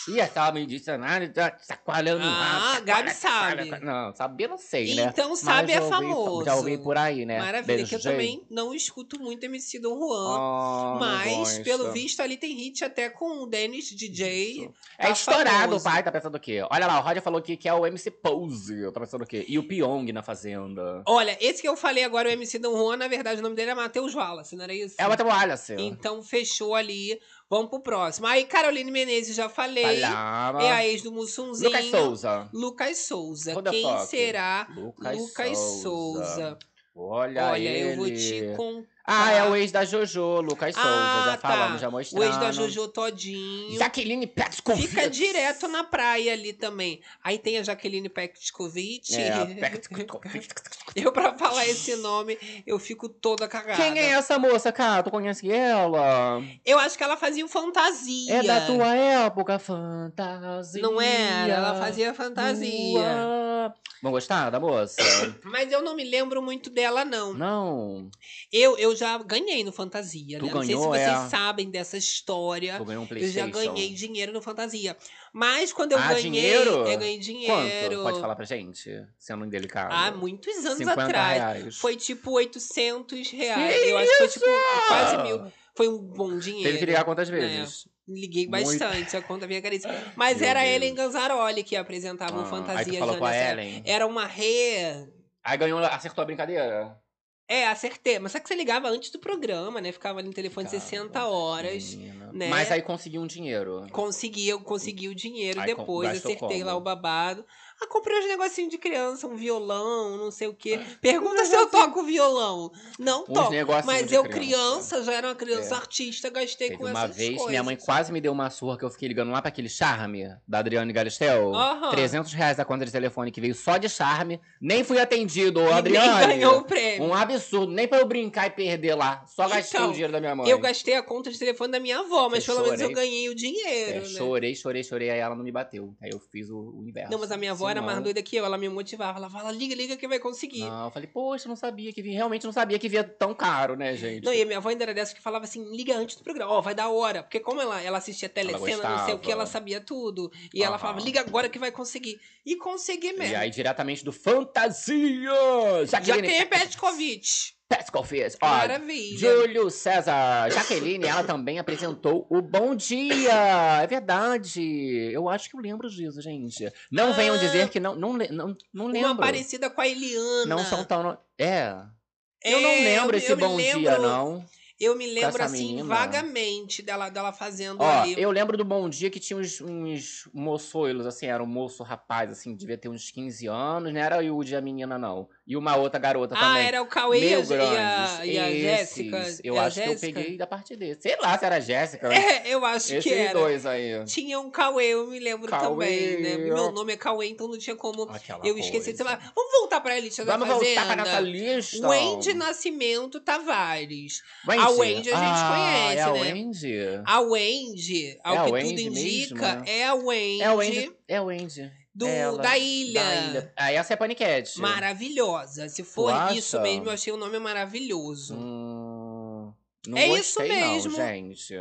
Ih, essa disse nada, tá chacoalhando. Ah, ah, Gabi sabe. Não, saber não sei, né? Então sabe é ouvi- famoso. Já ouvi por aí, né? Maravilha, que eu também não escuto muito MC Dom Juan. Não mas, pelo visto, ali tem hit até com o Dennis DJ. Isso. É tá estourado, o pai tá pensando o quê? Olha lá, o Roger falou aqui que é o MC Pose. Tá pensando o quê? E o Pyong na Fazenda. Olha, esse que eu falei agora, o MC Dom Juan, na verdade, o nome dele é Matheus Wallace, não era isso? É o Matheus Wallace. Então fechou ali. Vamos pro próximo. Aí, Caroline Menezes, já falei. Falava. É a ex do Mussunzinho. Lucas Souza. Lucas Souza. Quem será Lucas, Lucas Souza. Souza? Olha, Olha, ele. eu vou te contar. Ah, é o ex da Jojo, Lucas Souza. Ah, Já tá. falamos, já O mostramos. ex da Jojo todinho. Jaqueline Petkovic. Fica direto na praia ali também. Aí tem a Jaqueline Petkovic. É, <laughs> Petkovic. Eu, pra falar esse nome, eu fico toda cagada. Quem é essa moça, cara? Tu conhece ela? Eu acho que ela fazia um fantasia. É da tua época, fantasia. Não era? Ela fazia fantasia. tua. Vão gostar da moça? <coughs> Mas eu não me lembro muito dela, não. Não. Eu, eu já ganhei no Fantasia, Tu né? Não sei se ganhou, vocês é? sabem dessa história. Tu ganhou um Eu Playstation. já ganhei dinheiro no Fantasia. Mas quando eu Ah, ganhei, dinheiro? eu ganhei dinheiro. Quanto? Pode falar pra gente? Sendo indelicado. Há muitos anos 50 atrás. reais. Foi tipo 800 reais. Que eu acho que foi tipo isso? quase mil. Foi um bom dinheiro. Teve que ligar quantas né? vezes? Liguei Muito. bastante, a conta vinha caríssima. Mas Meu era Deus. Ellen Ganzaroli que apresentava o Ah, Fantasia Aí tu falou com a. Ellen. Era uma re... Aí ganhou, acertou a brincadeira? É, acertei. Mas só que você ligava antes do programa, né? Ficava ali no telefone Ficava. 60 horas. Né? Mas aí conseguiu um dinheiro. Consegui, eu consegui o dinheiro Aí depois, acertei como? lá o babado. Ah, comprei uns negocinhos de criança, um violão, não sei o quê. Pergunta se eu toco violão. Não Uns toco. Mas eu, criança. criança, já era uma criança É. artista, gastei Teve com uma essas vez, coisas. minha mãe quase me deu uma surra que eu fiquei ligando lá pra aquele charme da Adriane Galisteu. Aham. 300 reais a conta de telefone que veio só de charme. Nem fui atendido, E nem Adriane. ganhou o prêmio. Um absurdo. Nem pra eu brincar e perder lá. Só gastei Então, o dinheiro da minha mãe. Eu gastei a conta de telefone da minha avó, mas Eu pelo menos eu chorei. ganhei o dinheiro, É, né? chorei, chorei, chorei. Aí ela não me bateu. Aí eu fiz o, o inverso. Não, mas a minha avó era mais doida que eu, ela me motivava. Ela fala, liga, liga que vai conseguir. Não, eu falei, poxa, não sabia que vinha. Realmente não sabia que vinha tão caro, né, gente? Não, e a minha avó ainda era dessa que falava assim, liga antes do programa, ó, vai dar hora. Porque como ela, ela assistia telecena, não sei o que, ela sabia tudo. E ela falava, liga agora que vai conseguir. E consegui mesmo. E aí, diretamente do Fantasia! Jaqueline tem Petkovic. Petkovic. Ó, Maravilha. Júlio César. Jaqueline, ela também apresentou o Bom Dia. É verdade. Eu acho que eu lembro disso, gente. Não Ah. venham dizer que não, não, não, não lembro. Uma parecida com a Eliana. Não são tão... É. É, eu não lembro eu- esse eu Bom Dia, lembro- não. Eu me lembro, assim, menina. vagamente dela, dela fazendo Ó, ali. eu lembro do Bom Dia que tinha uns, uns moçoilos, assim, era um moço rapaz, assim, devia ter uns 15 anos, não era o Yudi a menina, não. E uma outra garota ah, também. era o Cauê e a, Meio e a, e a Jéssica. Eu É acho que eu peguei da parte dele. Sei lá se era a Jéssica. É, eu acho Esses que era. dois aí. Tinha um Cauê, eu me lembro Cauê. também, né? Meu nome é Cauê, então não tinha como Aquela eu esqueci de coisa. falar. Vamos voltar pra da Vamos Fazenda. voltar pra nossa lista. Wendy Nascimento Tavares. Wendy. A Wendy a gente Ah, conhece, é a né? Wendy. A Wendy, ao É que Wendy tudo indica, mesmo, é a Wendy, É a Wendy. É a Wendy. Do, Ela, da, ilha. Da ilha. Ah, essa é a Panicat. Maravilhosa. Se for Tu isso acha? mesmo, eu achei o nome maravilhoso. Hum, não É isso mesmo. Não, gente.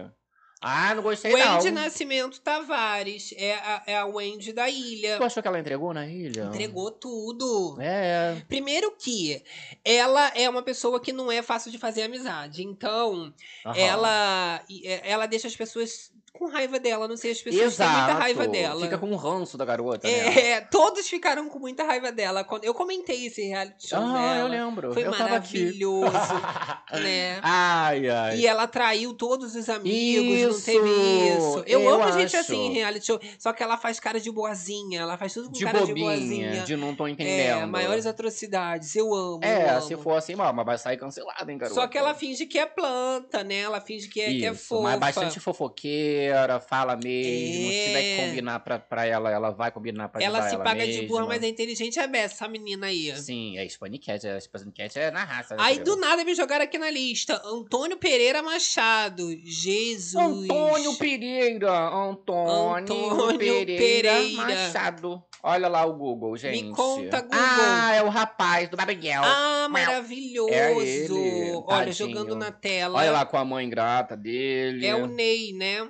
Ah, não gostei Wendy não. Nascimento Tavares. É a, é a Wendy da ilha. Tu achou que ela entregou na ilha? Entregou tudo. É. Primeiro que ela é uma pessoa que não é fácil de fazer amizade. Então, aham. ela é, ela deixa as pessoas com raiva dela. Não sei, as pessoas têm muita Exato. raiva dela. Fica com um ranço da garota, né? É, todos ficaram com muita raiva dela. Quando eu comentei esse reality show Ah, dela. eu lembro. Foi eu maravilhoso, <laughs> né? Ai, ai. E ela traiu todos os amigos, Isso, não teve isso. isso. Eu, eu amo gente acho. assim em reality show. Só que ela faz cara de boazinha. Ela faz tudo com De cara de bobinha, boazinha. de não tô É, entendendo. maiores atrocidades. Eu amo. eu É, amo. se for assim, mas vai sair cancelada, hein, garota? Só que ela finge que é planta, né? Ela finge que é, que é Isso, fofa. mas bastante fofoqueira, fala mesmo. Se tiver que É. combinar pra, pra ela, ela vai combinar pra Ela se ela paga de mesma. burra, mas é inteligente é beça, essa menina aí. Sim, é Spanicat, é Spanicat é na raça. né, Aí do nada me jogaram aqui na lista. Antônio Pereira Machado. Jesus. Antônio Pereira, Antônio, Antônio Pereira, Pereira. Machado. Olha lá o Google, gente. Me conta, Google. Ah, é o rapaz do Babiguel. Ah, maravilhoso. É ele, Olha, tadinho. jogando na tela. Olha lá com a mãe grata dele. É o Ney, né?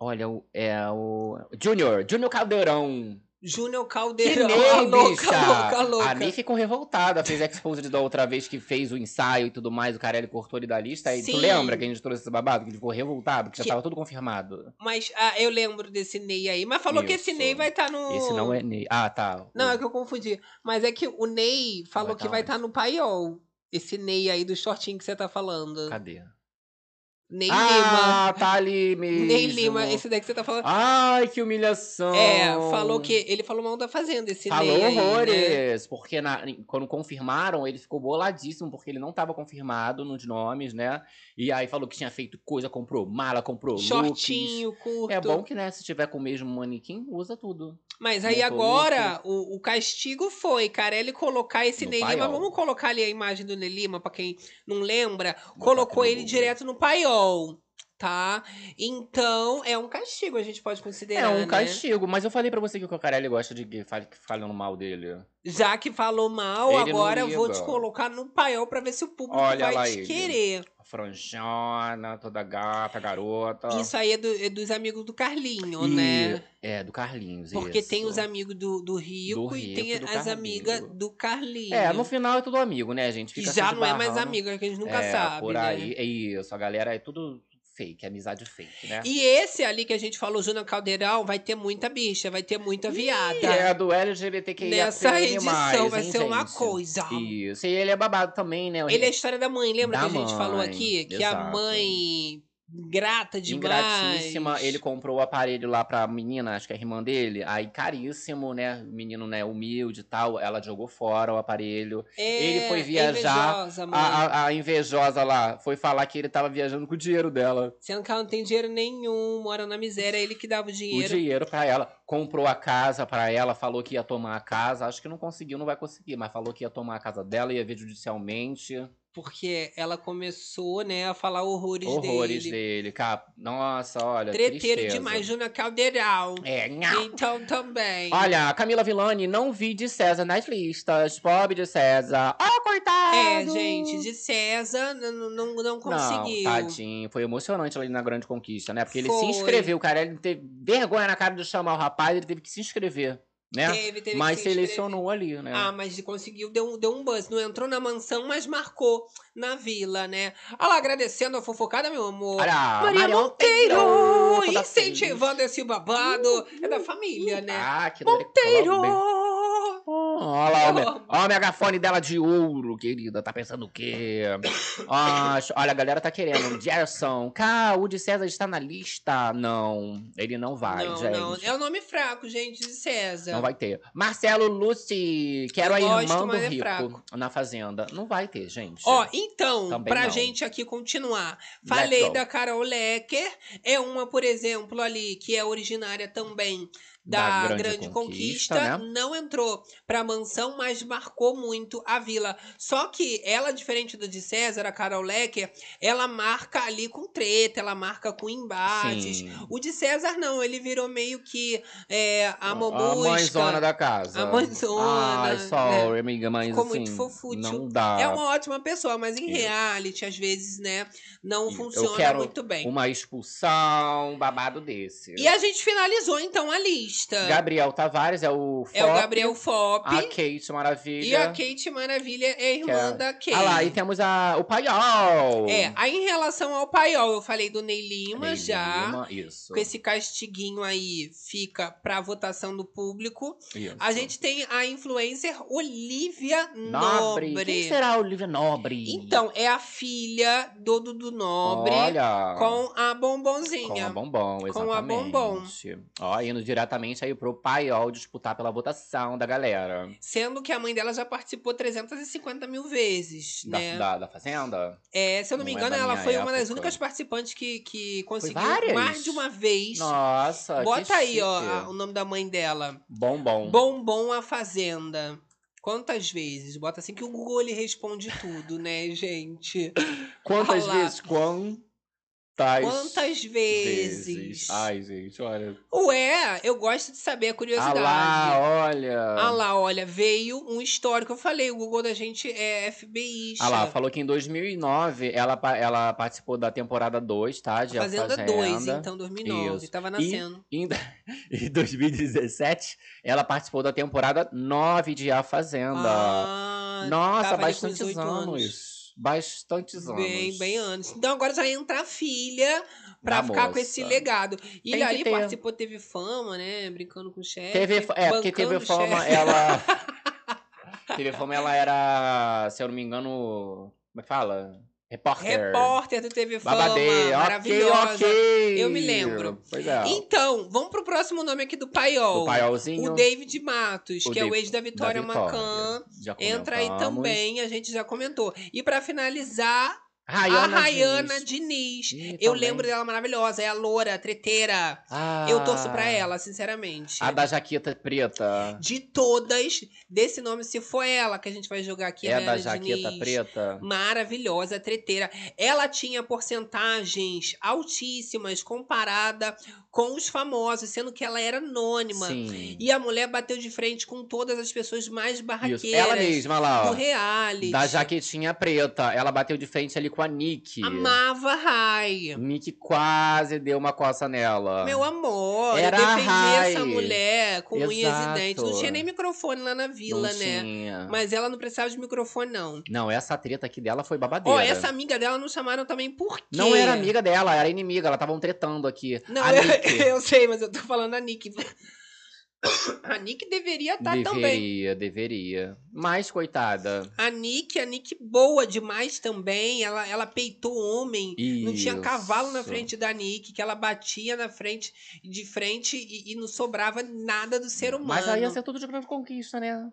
Olha, o- é o Júnior, Júnior Caldeirão. Júnior Que Caldeirão. Ney, a louca, bicha! <laughs> louca, louca. A Ney ficou revoltada, fez exposed da outra vez que fez o ensaio e tudo mais, o Carelli cortou ele da lista. Aí, tu lembra que a gente trouxe esse babado? Que ele ficou revoltado, que já Que- tava tudo confirmado. Mas ah, eu lembro desse Ney aí. Mas falou que esse Isso. Ney vai estar no. Esse não é Ney. Ah, tá. Não, é O- que eu confundi. Mas é que o Ney falou Vai que tá vai estar no paiol. Esse Ney aí do shortinho que você tá falando. Cadê? Ney Lima. Ah, tá ali <laughs> mesmo. Ney Lima, esse daí que você tá falando. Ai, que humilhação. É, falou que. Ele falou mal da Fazenda, esse Falou Ney né? horrores, porque na- quando confirmaram, ele ficou boladíssimo, porque ele não tava confirmado nos nomes, né? E aí falou que tinha feito coisa, comprou mala, comprou looks. Shortinho, curto. É bom que, né, se tiver com o mesmo manequim, usa tudo. Mas aí Montou agora, o, o castigo foi, Carelli colocar esse No Ney Lima. paiol. Vamos colocar ali a imagem do Ney Lima, pra quem não lembra. Colocou ele direto no paiol, So tá? Então, é um castigo, a gente pode considerar, É um né? castigo, mas eu falei pra você que o Cocarelli gosta de que fale- falando mal dele. Já que falou mal, Ele agora eu vou te colocar no paiol pra ver se o público Olha vai te ele. querer. Franjona, toda gata, garota. Isso aí é, do- é dos amigos do Carlinho, E- né? É, do Carlinhos, Porque tem isso. os amigos do, do Rico Do e tem Rico e do as amigas do Carlinho. É, no final é tudo amigo, né, gente? Fica já não é mais é que a gente nunca é, sabe, por né? aí. É isso, a galera é tudo fake, amizade fake, né? E esse ali que a gente falou, Júnior Caldeirão, vai ter muita bicha, vai ter muita viada. E é do LGBTQIA+, Nessa edição vai hein, ser uma gente? coisa. Isso, e ele é babado também, né? Ele é a história da mãe, lembra Da que a gente falou mãe, aqui? Que a exato. mãe grata demais. Ingratíssima, ele comprou o aparelho lá pra menina, acho que é a irmã dele, aí caríssimo, né? O menino, né, humilde e tal, ela jogou fora o aparelho. É, Ele foi é viajar, invejosa. A, a- invejosa lá foi falar que ele tava viajando com o dinheiro dela. Sendo que ela não tem dinheiro nenhum, mora na miséria, é ele que dava o O dinheiro. dinheiro pra ela. Comprou a casa pra ela, falou que ia tomar a casa. Acho que não conseguiu, não vai conseguir, mas falou que ia tomar a casa dela, ia ver judicialmente. Porque ela começou, né, a falar horrores, Horrores dele. dele. Cara, nossa, olha. Treteiro tristeza. demais, Júnior Caldeirão. É, nha. Então também. Olha, Camila Villani, não vi de César nas listas. Pobre de César. Ah, coitado! É, gente, de César não, não, não conseguiu. Não, tadinho. Foi emocionante ali na Grande Conquista, né? Porque ele se Foi. inscreveu, cara. Ele teve vergonha na cara de chamar o rapaz, ele teve que se inscrever, né? Teve, teve mas selecionou ali, né? Ah, mas conseguiu, deu, um- deu um buzz. Não entrou na mansão, mas marcou na vila, né? Olha lá, agradecendo a fofocada, meu amor. Olha, Maria Monteiro! Incentivando esse babado. É da família, feliz. né? Ah, que Monteiro! Olha lá, olha, o megafone dela de ouro, querida. Tá pensando o quê? <coughs> Ah, olha, a galera tá querendo. Gerson, cá, o de César está na lista. Não, ele não vai, não, gente. não. É o nome fraco, gente, de César. Não vai ter. Marcelo Lucy, quero a irmã do é Rico fraco. na Fazenda. Não vai ter, gente. Ó, então, Também pra não. gente aqui continuar. Falei da Carol Lecker. É uma, por exemplo, ali, que é originária também da, Da Grande, Grande Conquista. Conquista, né? Não entrou pra mansão, mas marcou muito a vila. Só que ela, diferente do de César, a Carol Lecker, ela marca ali com treta, ela marca com embates. Sim. O de César, não, ele virou meio que é, a A mamusca. mãezona da casa. A mãezona, Ai, sorry, amiga, mas Ficou assim, muito fofútil. não dá. É uma ótima pessoa, mas em Isso. reality, às vezes, né, não funciona muito bem. Uma expulsão, um babado desse. E a gente finalizou, então, a lista. Gabriel Tavares é o Fop. É o Gabriel Fop. A Kate Maravilha. E a Kate Maravilha é a irmã é- da Kate. Ah lá, e temos a, o Paiol. É, aí em relação ao paiol, eu falei do Ney Lima Ney já. Lima, Isso. Com esse castiguinho aí, fica pra votação do público. isso. A gente tem a influencer Olivia Nobre. Nobre. Quem será a Olivia Nobre? Então, é a filha do Dudu Nobre Olha. com a Com bombonzinha. a Bombom, Com exatamente. a Bombom. Ó, indo diretamente aí pro Paiol disputar pela votação da galera. Sendo que a mãe dela já participou 350 mil vezes, Da, né? da, da Fazenda? É, se eu não me Não é engano, da ela foi uma das época. únicas participantes que, que conseguiu mais de uma vez. Nossa, Bota aí, ó, a- o nome da mãe dela. Bombom. Bombom a Fazenda. Quantas vezes? Bota assim que o Google ele responde tudo, né, gente? Quantas Olha lá. vezes? Quantas, Quantas vezes? Ai, gente, olha. Ué, eu gosto de saber a Ah curiosidade. lá, olha. Ah lá, olha, veio um histórico. Eu falei, o Google da gente é FBI. Ah lá, falou que em 2009 ela, ela participou da temporada 2, tá? De A Fazenda Fazenda. 2, então, 2009. Isso. Tava nascendo. Em, <laughs> em 2017, ela participou da temporada 9 de A Fazenda. Ah, Nossa, bastantes 18 anos. Bastantes anos. Bem, bem anos. Então agora já entra a filha pra Da ficar com moça. esse legado. E Tem ali ter. participou, teve fama, né? Brincando com o chefe. Teve, é, porque teve fama, chefe. ela. <laughs> teve fama, ela era, se eu não me engano. Como é que fala? Repórter. Repórter do TV Fama, Babadeiro. Ok, maravilhosa. ok. Eu me lembro. Pois é. Então, vamos pro próximo nome aqui do Paiol. o paiolzinho. O David Matos, O que é o David- ex da Vitória, Vitória. Macan. Entra aí também, a gente já comentou. E pra finalizar, Rayana a Rayana Diniz. Diniz. Eu também. lembro dela maravilhosa, é a loura, a treteira. Ah, Eu torço pra ela, sinceramente. A da jaqueta preta. De todas, desse nome, se for ela que a gente vai jogar aqui, é a da jaqueta Diniz. preta. Maravilhosa, treteira. Ela tinha porcentagens altíssimas comparada com os famosos, sendo que ela era anônima. Sim. E a mulher bateu de frente com todas as pessoas mais barraqueiras Isso. Ela mesma lá, do ó. reality. Da jaquetinha preta. Ela bateu de frente ali com a Nick. Amava Rai. Nick quase deu uma coça nela. Meu amor, Era eu defendi Rai. essa mulher com unhas e Exato. dentes. Não tinha nem microfone lá na vila, não né? Tinha. Mas ela não precisava de microfone, não. Não, essa treta aqui dela foi babadeira. Ó, essa amiga dela não chamaram também por quê? Não era amiga dela, era inimiga. Ela estavam tretando aqui. Não, a eu, <laughs> Eu sei, mas eu tô falando a Nick. A Nick deveria estar também. deveria, deveria. Mas, coitada. A Nick, a Nick boa demais também. Ela, ela peitou homem. Não tinha cavalo na Isso. frente da Nick, que ela batia na frente, de frente e, e não sobrava nada do ser humano. Mas aí ia ser tudo de grande conquista, né?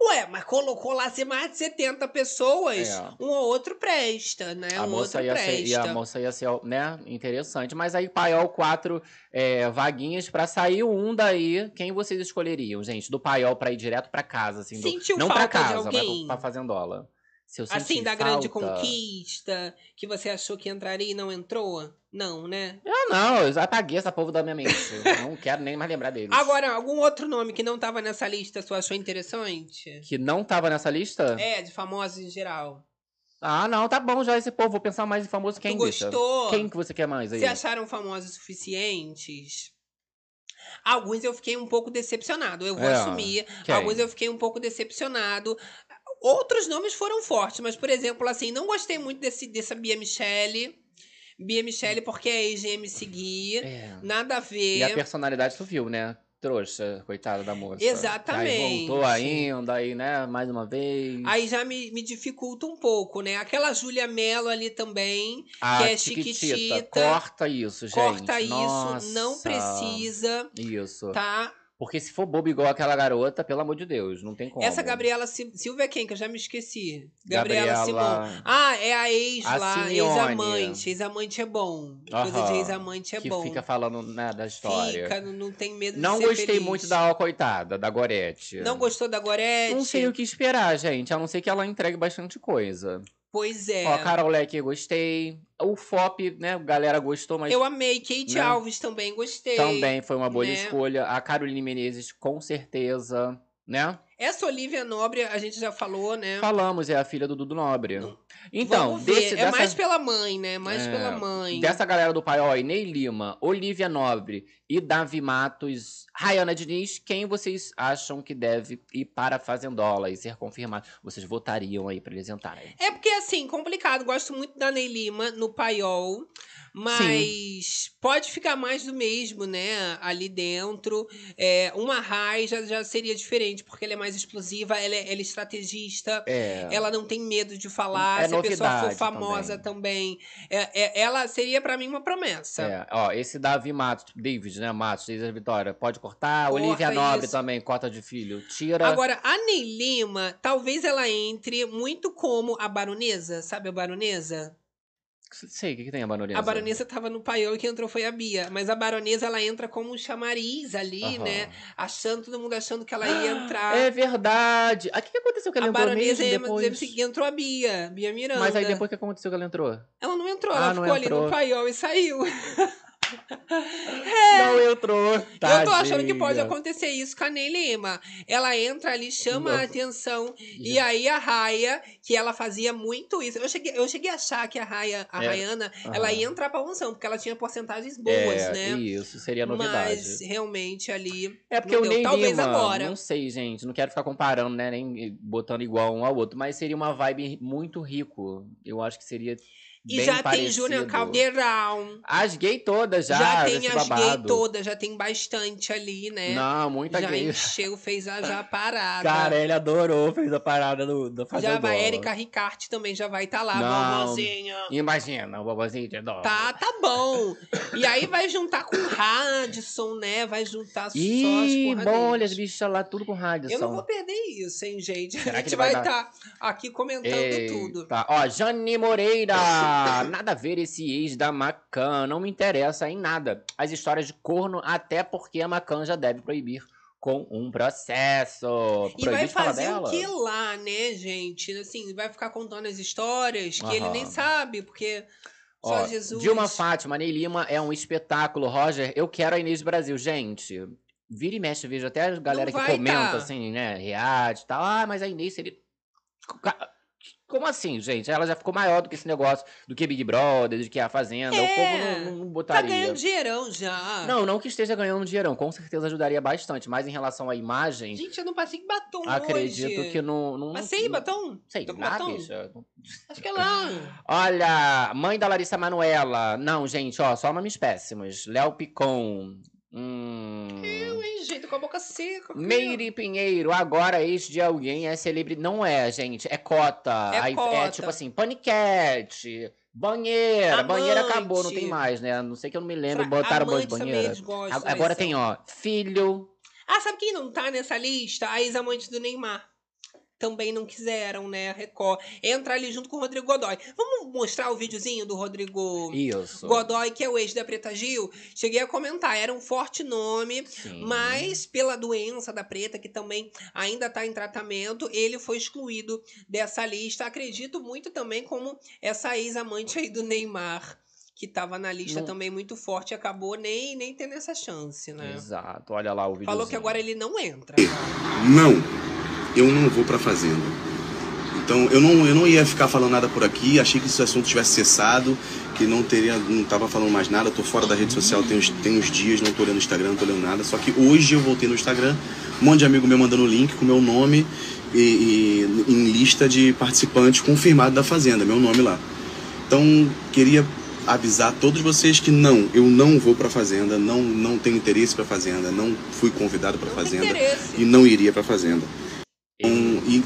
Ué, mas colocou lá ser mais de 70 pessoas, É. um ou outro presta, né? A um moça, ia ser, presta. e a moça ia ser, né, interessante. Mas aí, Paiol, quatro é, vaguinhas pra sair um daí. Quem vocês escolheriam, gente? Do Paiol pra ir direto pra casa, assim. do- Sentiu não falta pra de casa, mas alguém? pra fazendola. Se Assim, da grande falta- conquista, que você achou que entraria e não entrou? Não, né? Eu não, eu já apaguei essa povo da minha mente. Não <laughs> quero nem mais lembrar deles. Agora, algum outro nome que não tava nessa lista, você achou interessante? Que não tava nessa lista? É, de famosos em geral. Ah, não, tá bom já esse povo. Vou pensar mais em famoso quem tu deixa. gostou? Quem que você quer mais aí? Você acharam famosos suficientes? Alguns eu fiquei um pouco decepcionado, eu vou É, assumir. quem? Alguns eu fiquei um pouco decepcionado. Outros nomes foram fortes, mas, por exemplo, assim, não gostei muito desse, dessa Bia Michele. Bia Michele porque é ex de MC Gui. É. Nada a ver. E a personalidade tu viu, né? Trouxa, coitada da moça. Exatamente. Aí voltou ainda, aí, né, mais uma vez. Aí já me, me dificulta um pouco, né? Aquela Júlia Mello ali também. a que é Chiquitita, corta isso, gente. Corta isso, Nossa. não precisa, Isso. tá? Porque se for bobo igual aquela garota, pelo amor de Deus, não tem como. Essa Gabriela Sil- Silva é quem? Que eu já me esqueci. Gabriela, Simão. Gabriela Ah, é a ex A lá, ex-amante. Ex-amante é bom. Coisa de ex-amante é que bom. fica falando né, da história. Fica, não, não tem medo Não de ser gostei feliz. muito da ó, coitada, da Gorete. Não gostou da Gorete? Não sei o que esperar, gente. A não ser que ela entregue bastante coisa. Pois é. Ó, a Carol Leque eu gostei. O FOP, né? A galera gostou, mas Eu amei. Kate né? Alves também gostei. também foi uma boa né? escolha. A Caroline Menezes, com certeza, né? Essa Olivia Nobre, a gente já falou, né? Falamos, é a filha do Dudu Nobre. Então, desse, é dessa, mais pela mãe, né? Mais É, pela mãe. dessa galera do Paiol, Ney Lima, Olivia Nobre e Davi Matos, Rayana Diniz, quem vocês acham que deve ir para a Fazendola e ser confirmado? Vocês votariam aí pra eles entrarem? É porque, assim, complicado. Gosto muito da Ney Lima no paiol. Mas pode ficar mais do mesmo, né? Ali dentro. É, uma Rai já, já seria diferente, porque ela é mais explosiva, ela é, ela é estrategista. É. Ela não tem medo de falar. É pessoa for famosa também. É, é- ela seria pra mim uma promessa. É, ó, esse Davi Matos, David, né, Matos, César Vitória, pode cortar. Corta Olivia Nobre isso. também, cota de filho, tira. Agora, a Ney Lima, talvez ela entre muito como a baronesa, sabe a baronesa? Sei, o que, que tem a baronesa? A baronesa tava no paiol e quem entrou foi a Bia. Mas a baronesa, ela entra como um chamariz ali, Aham. né? Achando, todo mundo achando que ela ia entrar. É verdade. Ah, O que, que aconteceu que ela a entrou baronesa mesmo depois? deve seguir, entrou a Bia, Bia Miranda. Mas aí depois o que aconteceu que ela entrou? Ela não entrou, Ah, ela não ficou ali entrou. no paiol e saiu. <laughs> <laughs> Não entrou. Eu tô achando que pode tadinha. acontecer isso com a Ney Lima. Ela entra ali, chama a Nossa. atenção. E aí a Raia, que ela fazia muito isso. Eu cheguei, eu cheguei a achar que a Raia, a É. Rayana, Aham. ela ia entrar pra unção, porque ela tinha porcentagens boas, é, né? Isso, seria novidade. Mas realmente ali. É porque o. Ney Talvez Lima, agora. não sei, gente, não quero ficar comparando, né, nem botando igual um ao outro, mas seria uma vibe muito rico. Eu acho que seria E já tem parecido. Júnior Caldeirão. As gay todas já, Já, tem as gay babado. todas, já tem bastante ali, né? Não, muita já gay. encheu, fez a, já <laughs> parada. Cara, ele adorou, fez a parada do, do já Fazendola. vai, Erika Ricarte também já vai estar tá lá, Não. bobozinha. Imagina, o bobozinho de dó. Tá, tá bom. E aí vai juntar com o Radisson, né? Vai juntar só as Ih, porradeiras. bolha, as bichas lá, tudo com rádio. Eu não vou perder isso, hein, gente? Será a gente vai estar aqui comentando tudo. Tá, ó, Jane Moreira. Nada a ver esse ex da Macan. Não me interessa em nada. As histórias de corno, até porque a Macan já deve proibir com um processo. E Proibir vai de falar fazer o que lá, né, gente? Assim, vai ficar contando as histórias que ele Aham. nem sabe, porque só Ó, Jesus. Dilma Fátima, Ney Lima é um espetáculo. Roger, eu quero a Inês Brasil. Gente, vira e mexe, vejo até a galera que vai comenta, tá. assim, né, reage e tal. Ah, mas a Inês seria... Como assim, gente? Ela já ficou maior do que esse negócio, do que Big Brother, do que a Fazenda. O É, povo não, não Tá botaria. ganhando dinheirão já. Não, não que esteja ganhando dinheirão, com certeza ajudaria bastante, mas em relação à imagem, Gente, eu não passei batom acredito hoje. que não. não Passei não, batom? Sei Tô lá, batom? bicha. Acho que é lá. Olha, mãe da Larissa Manuela. Não, gente, ó, só nomes péssimos. Léo Picon. Hum. Eu, hein, gente, com a boca seca. cara. Meire Pinheiro, agora ex de alguém é celebridade. Não é, gente, é cota. É Aí, cota. tipo assim, paniquete, banheira. Amante. Banheira acabou, não tem mais, né? Não sei que eu não me lembro, Fra- botaram também banheira. Agora tem, ó, filho. Ah, sabe quem não tá nessa lista? A ex-amante do Neymar. Também não quiseram, né? A Record. Entra ali junto com o Rodrigo Godoy. Vamos mostrar o videozinho do Rodrigo Isso. Godoy, que é o ex da Preta Gil? Cheguei a comentar, era um forte nome, Sim. mas pela doença da Preta, que também ainda está em tratamento, ele foi excluído dessa lista. Acredito muito também como essa ex-amante aí do Neymar, que estava na lista Não- também muito forte, e acabou nem, nem tendo essa chance, né? Exato, olha lá o vídeo. Falou que agora ele não entra. Não, eu não vou pra fazenda. Então eu não, eu não ia ficar falando nada por aqui, achei que esse assunto tivesse cessado, que não teria, não tava falando mais nada, tô fora da rede social tem uns, tem uns dias, não tô olhando o Instagram, não tô olhando nada. Só que hoje eu voltei no Instagram, um monte de amigo meu mandando link com meu nome e, e em lista de participantes confirmado da fazenda, meu nome lá. Então queria avisar todos vocês que não, eu não vou pra fazenda, não, não tenho interesse pra fazenda, não fui convidado tem fazenda interesse. e não iria pra fazenda. E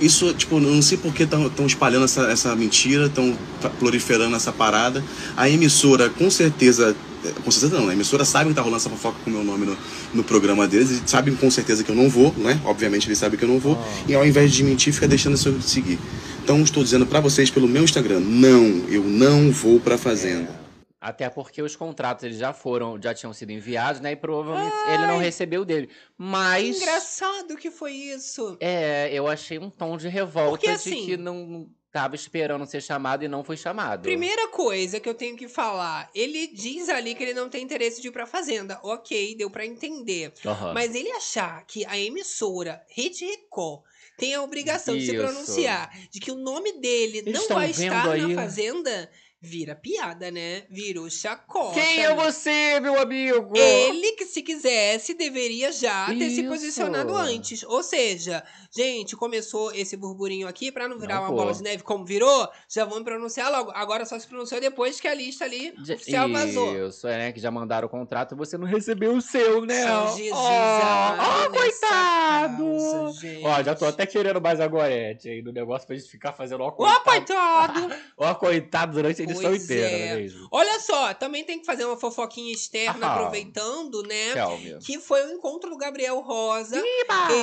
isso, tipo, eu não sei por que estão espalhando essa, essa mentira, estão proliferando essa parada. A emissora, com certeza. Com certeza não, a emissora sabe que tá rolando essa fofoca com o meu nome no, no programa deles, e sabem com certeza que eu não vou, né? Obviamente eles sabem que eu não vou, e ao invés de mentir, fica deixando isso eu seguir. Então estou dizendo pra vocês pelo meu Instagram, não, eu não vou pra fazenda. Até porque os contratos eles já foram, já tinham sido enviados, né? E provavelmente ele não recebeu dele. Mas. Engraçado que foi isso. É, eu achei um tom de revolta Porque, de assim, que não. tava esperando ser chamado e não foi chamado. Primeira coisa que eu tenho que falar, ele diz ali que ele não tem interesse de ir pra Fazenda. Ok, deu pra entender. Aham. Mas ele achar que a emissora Rede Record tem a obrigação de se Isso. pronunciar de que o nome dele Eles não vai estar aí? na Fazenda, vira piada, né? Virou chacota. Quem é você, meu amigo? Ele que, se quisesse, deveria já ter se Isso. posicionado antes. Ou seja, gente, começou esse burburinho aqui pra não virar Não, uma pô. bola de neve como virou. Já vamos pronunciar logo. Agora só se pronunciou depois que a lista ali Já- oficial vazou. Isso, é, né? Que já mandaram o contrato e você não recebeu o seu, né? Jesus ó, nessa coitado! causa, gente. Ó, já tô até querendo mais a gorete aí do negócio pra gente ficar fazendo ó, Ó, coitado. coitado! <laughs> Ó, coitado durante edição Pois inteira, é. não é mesmo? Olha só, também tem que fazer uma fofoquinha externa, Ah. aproveitando, né? Me. Que foi o encontro do Gabriel Rosa,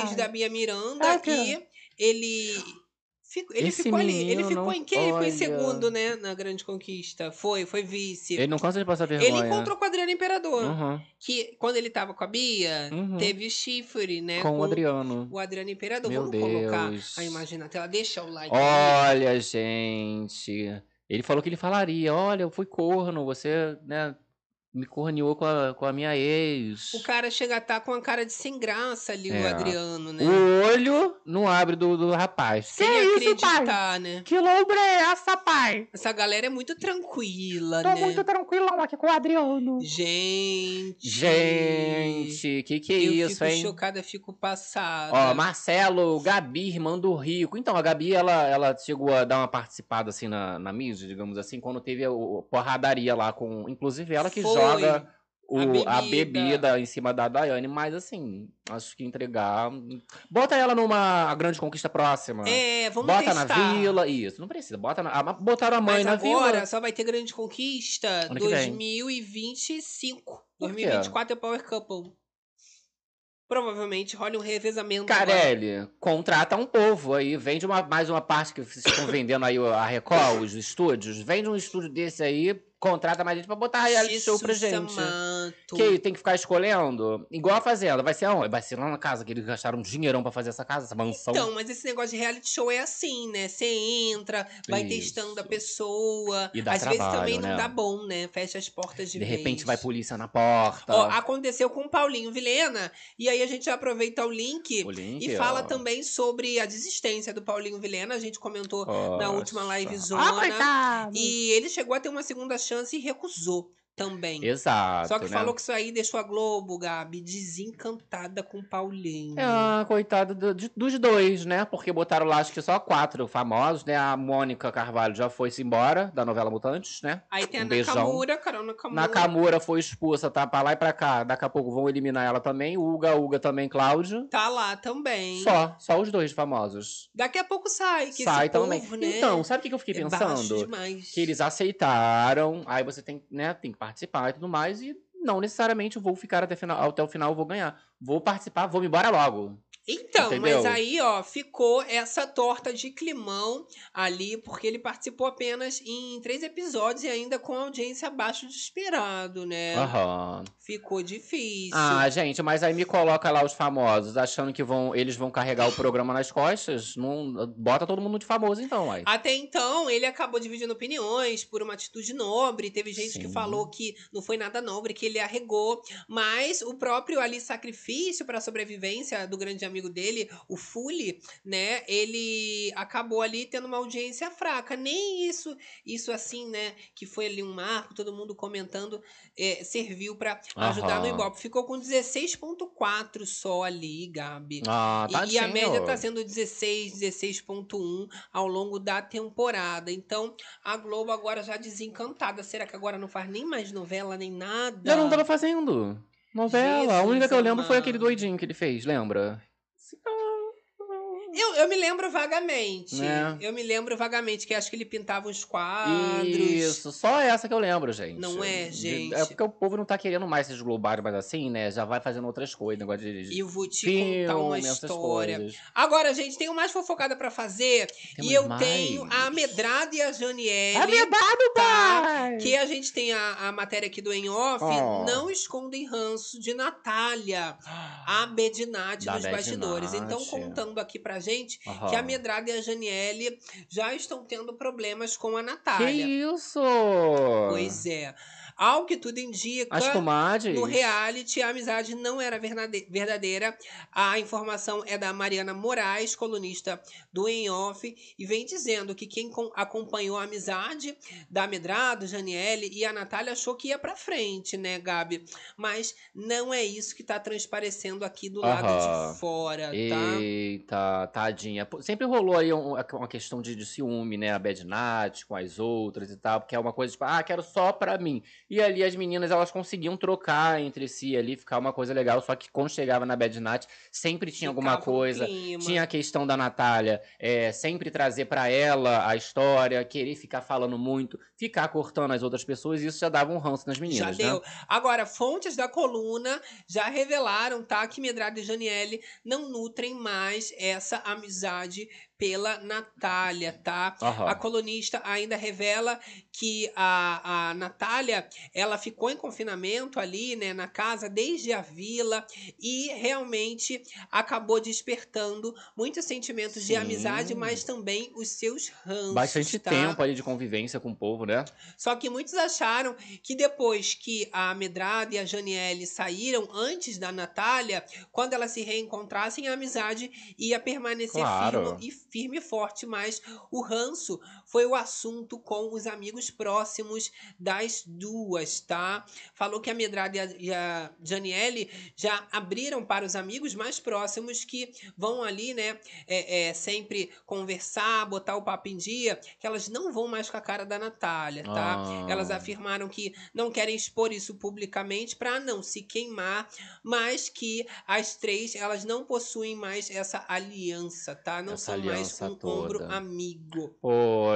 ex da Bia Miranda, que ele. fico- ele Esse ficou ali. Ele ficou não- em quem? Ele ficou em segundo, né? Na grande conquista. Foi, foi vice. Ele não cansa de passar Ele vergonha. encontrou com o Adriano Imperador. Uhum, Que quando ele tava com a Bia, Uhum. teve chifre, né? com o Adriano. o Adriano Imperador. Meu Vamos colocar Deus. a imagem na tela. Deixa o like. aí. Olha, gente. Ele falou que ele falaria: olha, eu fui corno, você, né, me corneou com a, com a minha ex. O cara chega a estar com a cara de sem graça ali, o É. Adriano, né? O olho não abre do, do rapaz. Sem acreditar, né? Que lombra é essa, pai? Essa galera é muito tranquila, Tô né? muito tranquilão aqui com o Adriano. Gente. Gente, que que é eu isso, fico hein? chocada, fico passada. Ó, Marcelo, Gabi, irmã do Rico. Então, a Gabi, ela, ela chegou a dar uma participada, assim, na, na mídia, digamos assim, quando teve a, o- porradaria lá com... Inclusive, ela que Foi. Joga o, A a, bebida. bebida. em cima da Daiane. Mas, assim, acho que entregar... Bota ela numa grande conquista próxima. É, vamos Bota testar. na vila, isso, não precisa. Bota na, a- botaram a mãe Mas na agora vila. só vai ter grande conquista Ano vem. 2025. Por quê? 2024 é Power Couple. Provavelmente rola um revezamento. agora. Carelli, contrata um povo aí, vende uma, mais uma parte que vocês estão vendendo aí a Record, os estúdios, vende um estúdio desse aí, contrata mais gente pra botar reality show pra Jesus gente. Amado. Que tem que ficar escolhendo, igual a Fazenda, vai ser aonde? Vai ser lá na casa, que eles gastaram um dinheirão pra fazer essa casa, essa mansão. Então, mas esse negócio de reality show é assim, né? Você entra, vai Isso. testando a pessoa. E dá Às vezes trabalho, também não né? dá bom, né? Fecha as portas de, de repente vez. vai polícia na porta. Ó, aconteceu com o Paulinho Vilena, e aí a gente aproveita o link o link, e fala ó. também sobre a desistência do Paulinho Vilena. A gente comentou na Nossa. última live Ah, zona. coitado. e ele chegou a ter uma segunda chance e recusou também. Exato, Só que né? falou que isso aí deixou a Globo, Gabi, desencantada com o Paulinho. É, coitado do- de- dos dois, né? Porque botaram lá, acho que só quatro famosos, né? A Mônica Carvalho já foi-se embora da novela Mutantes, né? Aí tem a Um beijão. Nakamura, Carol Nakamura. Nakamura foi expulsa, tá pra lá e pra cá. Daqui a pouco vão eliminar ela também. O Uga Uga também, Cláudio. Tá lá também. Só, só os dois famosos. Daqui a pouco sai, que Sai esse também. povo, né? Então, sabe o que eu fiquei é pensando? demais. Que eles aceitaram, aí você tem, né, tem que participar e tudo mais, e não necessariamente eu vou ficar até, final, até o final, vou ganhar. Vou participar, vou me embora logo. Então, Entendeu? mas aí, ó, ficou essa torta de climão ali, porque ele participou apenas em três episódios e ainda com audiência abaixo do esperado, né? Aham. Ficou difícil. Ah, gente, mas aí me coloca lá os famosos, achando que vão, eles vão carregar o programa nas costas. Não, bota todo mundo de famoso, então, aí. Até então, ele acabou dividindo opiniões por uma atitude nobre. Teve gente que Sim. falou que não foi nada nobre, que ele arregou. Mas o próprio ali sacrifício para a sobrevivência do grande amigo dele, o Fully, né? Ele acabou ali tendo uma audiência fraca. Nem isso, isso assim, né? Que foi ali um marco, todo mundo comentando, é, serviu para ajudar no. Ibope. Ficou com 16,4 só ali, Gabi. Ah, E- tá e, a média tá sendo 16, 16.1 ao longo da temporada. Então, a Globo agora já desencantada. Será que agora não faz nem mais novela, nem nada? Já não tava fazendo. Novela. a Jesus única que eu lembro foi aquele doidinho que ele fez, lembra? Oh. Eu, eu me lembro vagamente. Né? Eu me lembro vagamente que acho que ele pintava uns quadros. Isso, só essa que eu lembro, gente. Não é, De- gente? É porque o povo não tá querendo mais esses globais, mas assim, né? Já vai fazendo outras coisas, negócio de. E eu vou te filme, contar uma história. Agora, gente, tenho mais fofocada pra fazer. Temos e eu mais. tenho a Medrada e a Janiele. É verdade, tá? pai! Que a gente tem a, a matéria aqui do Em Off, Oh. não escondem ranço de Natália, a Bedinati dos bastidores. Então, contando aqui pra gente que a. Medrada e a Janiele já estão tendo problemas com a Que Natália. isso? Pois é. Ao que tudo indica, As comadres? no reality a amizade não era verdadeira. A informação é da Mariana Moraes, colunista do Em Off, e vem dizendo que quem com- acompanhou a amizade da Medrado, Janiele e a Natália achou que ia pra frente, né, Gabi? Mas não é isso que tá transparecendo aqui do lado Aham. de fora, tá? Eita, tadinha. Sempre rolou aí um- uma questão de, de ciúme, né? A Bad Nat com as outras e tal, porque é uma coisa tipo, ah, quero só pra mim. E ali as meninas, elas conseguiam trocar entre si ali, ficar uma coisa legal, só que quando chegava na Bad Nat, sempre tinha alguma Ficava um coisa. Tinha a questão da Natália, é, sempre trazer pra ela a história, querer ficar falando muito, ficar cortando as outras pessoas, e isso já dava um ranço nas meninas, Já né? deu. Agora, fontes da coluna já revelaram, tá, que Medrado e Janiele não nutrem mais essa amizade pela Natália, tá? Aham. A colunista ainda revela que a, a Natália, ela ficou em confinamento ali, né, na casa desde a vila e realmente acabou despertando muitos sentimentos de Sim. amizade, mas também os seus ranços, Bastante tá? tempo ali de convivência com o povo, né? Só que muitos acharam que depois que a Medrada e a Janiele saíram antes da Natália, quando elas se reencontrassem, a amizade ia permanecer Claro. firme, e firme e forte. Mas o ranço foi o assunto com os amigos próximos das duas, tá? Falou que a Medrada e a, e a Janiele já abriram para os amigos mais próximos que vão ali, né, é, é, sempre conversar, botar o papo em dia, que elas não vão mais com a cara da Natália, tá? Ah. Elas afirmaram que não querem expor isso publicamente para não se queimar, mas que as três elas não possuem mais essa aliança, tá? Não Essa são mais um ombro toda. amigo.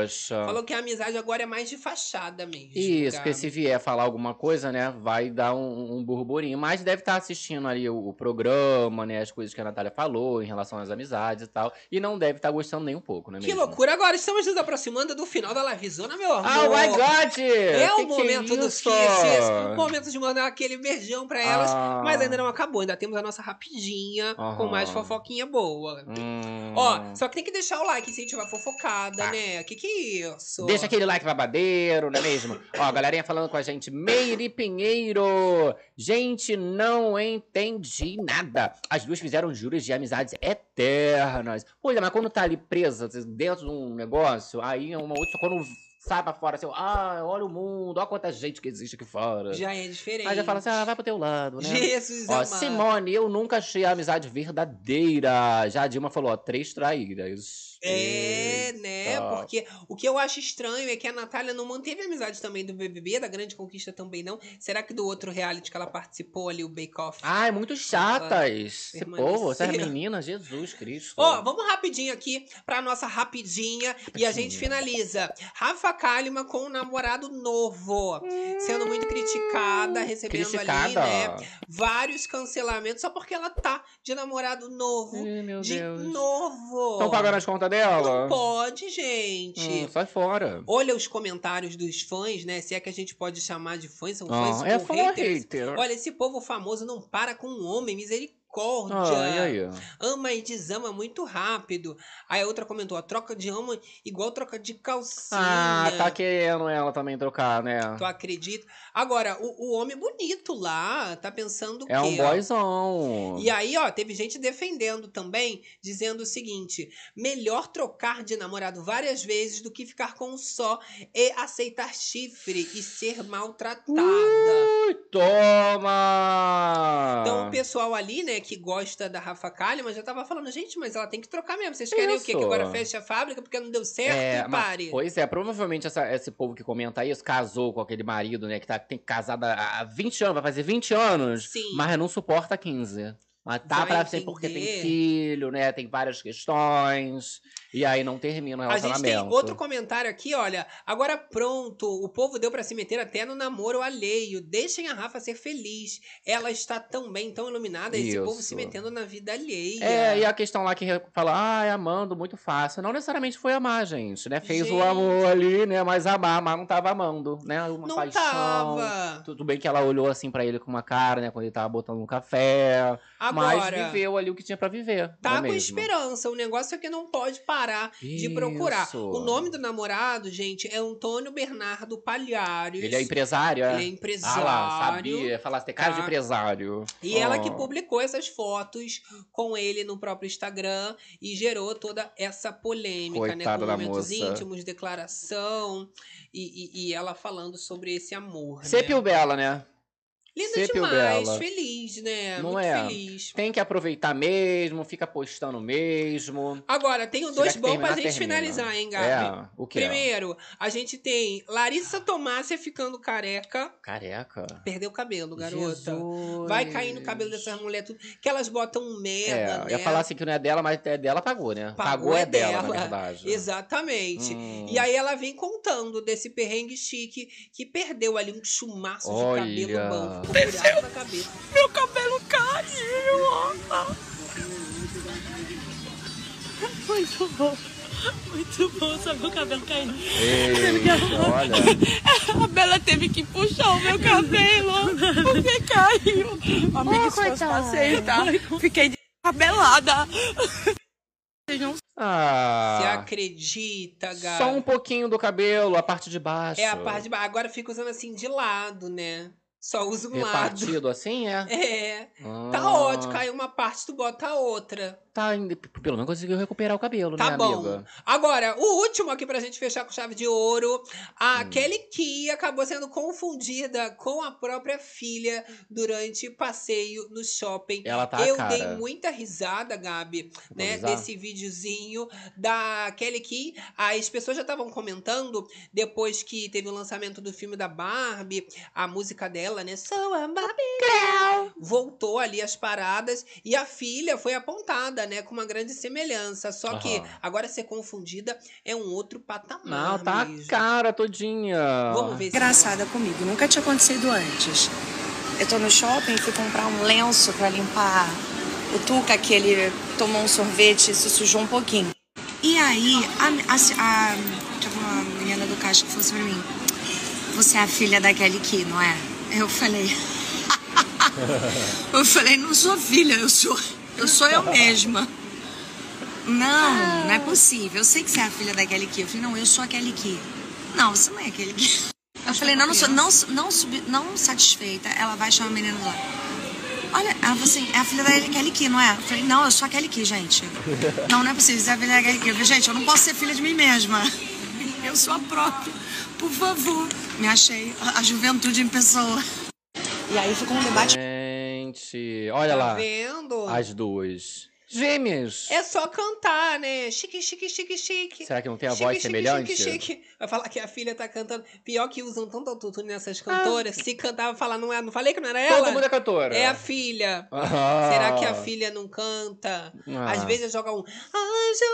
Poxa. Falou que a amizade agora é mais de fachada mesmo. Isso, porque se vier falar alguma coisa, né, vai dar um, um burburinho. Mas deve estar assistindo ali o, o programa, né, as coisas que a Natália falou em relação às amizades e tal. E não deve estar gostando nem um pouco, né Que mesmo? loucura! Agora estamos nos aproximando do final da livezona, meu amor. Oh my God! É o Que que momento do isso? Kisses, o momento de mandar aquele beijão pra elas. Ah. Mas ainda não acabou, ainda temos a nossa rapidinha com mais fofoquinha boa. Hum. Ó, só que tem que deixar o like se a gente vai fofocada, Tá. né? Que que é isso? Deixa aquele like babadeiro, não é mesmo? Ó, galerinha falando com a gente. Meire Pinheiro. Gente, não entendi nada. As duas fizeram juros de amizades eternas. Pois é, mas quando tá ali presa dentro de um negócio, aí é uma outra. Quando sai pra fora, assim, ah, olha o mundo, olha quanta gente que existe aqui fora. Já é diferente. Aí já fala assim, ah, vai pro teu lado, né? Jesus Ó, amado. Simone, eu nunca achei a amizade verdadeira. Já a Dilma falou, ó, três traíras. É, né? Eita. Porque o que eu acho estranho é que a Natália não manteve a amizade também do BBB, da Grande Conquista também não. Será que do outro reality que ela participou ali, o Bake Off? Ai, muito chatas. Esse povo, essas meninas, Jesus Cristo. Ó, vamos rapidinho aqui pra nossa rapidinha e a gente finaliza. Rafa Kalimann com um namorado novo, sendo muito criticada, recebendo Criticada. ali, né, vários cancelamentos só porque ela tá de namorado novo. Meu de Deus. novo. Estão pagando as contas dela? Não pode, gente. Hum, sai fora. Olha os comentários dos fãs, né? Se é que a gente pode chamar de fãs, são Ah, fãs é ou fã haters. hater. Olha, esse povo famoso não para com um homem, misericórdia. Ah, e aí? Ama e desama muito rápido. Aí a outra comentou: a troca de ama igual troca de calcinha. Ah, tá querendo ela também trocar, né? Tu acredita? Agora, o, o homem bonito lá tá pensando o É quê? um ó? boyzão. E aí, ó, teve gente defendendo também, dizendo o seguinte: melhor trocar de namorado várias vezes do que ficar com um só e aceitar chifre e ser maltratada. Ui, toma! Então o pessoal ali, né, que gosta da Rafa Kalimann já tava falando, gente, mas ela tem que trocar mesmo. Vocês querem o quê? Que Isso. agora feche a fábrica porque não deu certo É, e mas- pare. pois é, provavelmente essa- esse povo que comenta isso casou com aquele marido, né? Que tá, tem casado há há 20 anos, vai fazer 20 anos. Sim. Mas não suporta 15. Mas tá Vai pra ser porque tem filho, né? Tem várias questões. E aí não termina o A gente relacionamento. tem outro comentário aqui, olha. Agora pronto, o povo deu pra se meter até no namoro alheio. Deixem a Rafa ser feliz. Ela está tão bem, tão iluminada. Esse povo se Isso. metendo na vida alheia. É, e a questão lá que fala, ah, é amando muito fácil. Não necessariamente foi amar, gente, né? Fez Gente. o amor ali, né? Mas amar, mas não tava amando, né? Uma Não paixão. tava. Tudo bem que ela olhou assim pra ele com uma cara, né? Quando ele tava botando um café. Mas Agora, viveu ali o que tinha pra viver. tá é com mesmo? esperança. O negócio é que não pode parar de procurar. Isso. O nome do namorado, gente, é Antônio Bernardo Palhares. Ele é empresário, é? Ele é Ah empresário. lá, sabia. Falasse, tem cara de Tá. empresário. E ela que Oh. publicou essas fotos com ele no próprio Instagram e gerou toda essa polêmica, né? Coitada Com da momentos moça. íntimos, declaração e, e- e ela falando sobre esse amor. Sepio né? Bela, né? Linda Sepio demais, feliz, né? Não Muito é? feliz. Tem que aproveitar mesmo, fica postando mesmo. Agora, tenho Se dois bons pra terminar, gente termina. finalizar, hein, Gabi? É, o que? Primeiro, a gente tem Larissa Tomásia ficando careca. Careca. Perdeu o cabelo, garota. Jesus. Vai cair no cabelo dessas mulheres tudo. Que elas botam um merda, É, né? ia falar assim que não é dela, mas é dela, pagou, né? Pagou é, é dela, dela. na verdade. Exatamente. Hum. E aí ela vem contando desse perrengue chique que perdeu ali um chumaço de Olha. cabelo bom. Cabeça. Meu cabelo caiu, ó. Muito bom. Muito bom, só meu cabelo caindo. Ei, olha. A Bela teve que puxar o meu cabelo porque caiu. Amiga, isso fosse passeio, tá? Fiquei descabelada. Vocês não Você Ah, acredita, Gabi? só um pouquinho do cabelo, a parte de baixo. É a parte de baixo. Agora fica usando assim de lado, né? Só usa um lado. Repartido assim, é? É. Tá Ah, ótimo. Caiu uma parte, tu bota a outra. Tá, pelo menos conseguiu recuperar o cabelo, Tá né, bom. amiga? Agora, o último aqui pra gente fechar com chave de ouro. A Hum. Kelly Key acabou sendo confundida com a própria filha durante passeio no shopping. Ela tá Eu cara. dei muita risada, Gabi, né, risar? desse videozinho da Kelly Key. As pessoas já estavam comentando depois que teve o lançamento do filme da Barbie, a música dela, né? Sou a Barbie. Voltou ali as paradas e a filha foi apontada, né, com uma grande semelhança. Só que Aham. agora ser confundida é um outro patamar. Não, tá a mesmo. cara todinha. Vamos ver se engraçada comigo, nunca tinha acontecido antes. Eu tô no shopping, fui comprar um lenço pra limpar o Tuca, que ele tomou um sorvete e se sujou um pouquinho. E aí, a, a, a, teve uma menina do caixa que falou assim pra mim: Você é a filha da Kelly Key, não é? Eu falei. <laughs> eu falei: Não sou filha, eu sou eu, sou eu mesma. Não, não é possível. Eu sei que você é a filha da Kelly Key. Eu falei: Não, eu sou a Kelly Key. Não, você não é a Kelly Key. Eu falei, não, não, sou, não, não, não satisfeita, ela vai chamar a menina lá. Olha, ela falou assim, é a filha da Kelly Key, não é? Eu falei, não, eu sou a Kelly Key, gente. Não, não é possível, você é a filha da Kelly Key. Eu falei, gente, eu não posso ser filha de mim mesma. <laughs> Eu sou a própria. Por favor. Me achei a juventude em pessoa. E aí ficou um debate Gente, olha Tá lá. vendo? As duas. Gêmeas. É só cantar, né? Chique, chique, chique, chique. Será que não tem a Chique, voz chique, semelhante? Chique, chique. Vai falar que a filha tá cantando. Pior que usam tanto autotune nessas cantoras. Se cantar, vai falar, não, é, não falei que não era ela? Todo mundo é cantora. É a filha. Ah. Será que a filha não canta? Ah, Às vezes joga um anjo.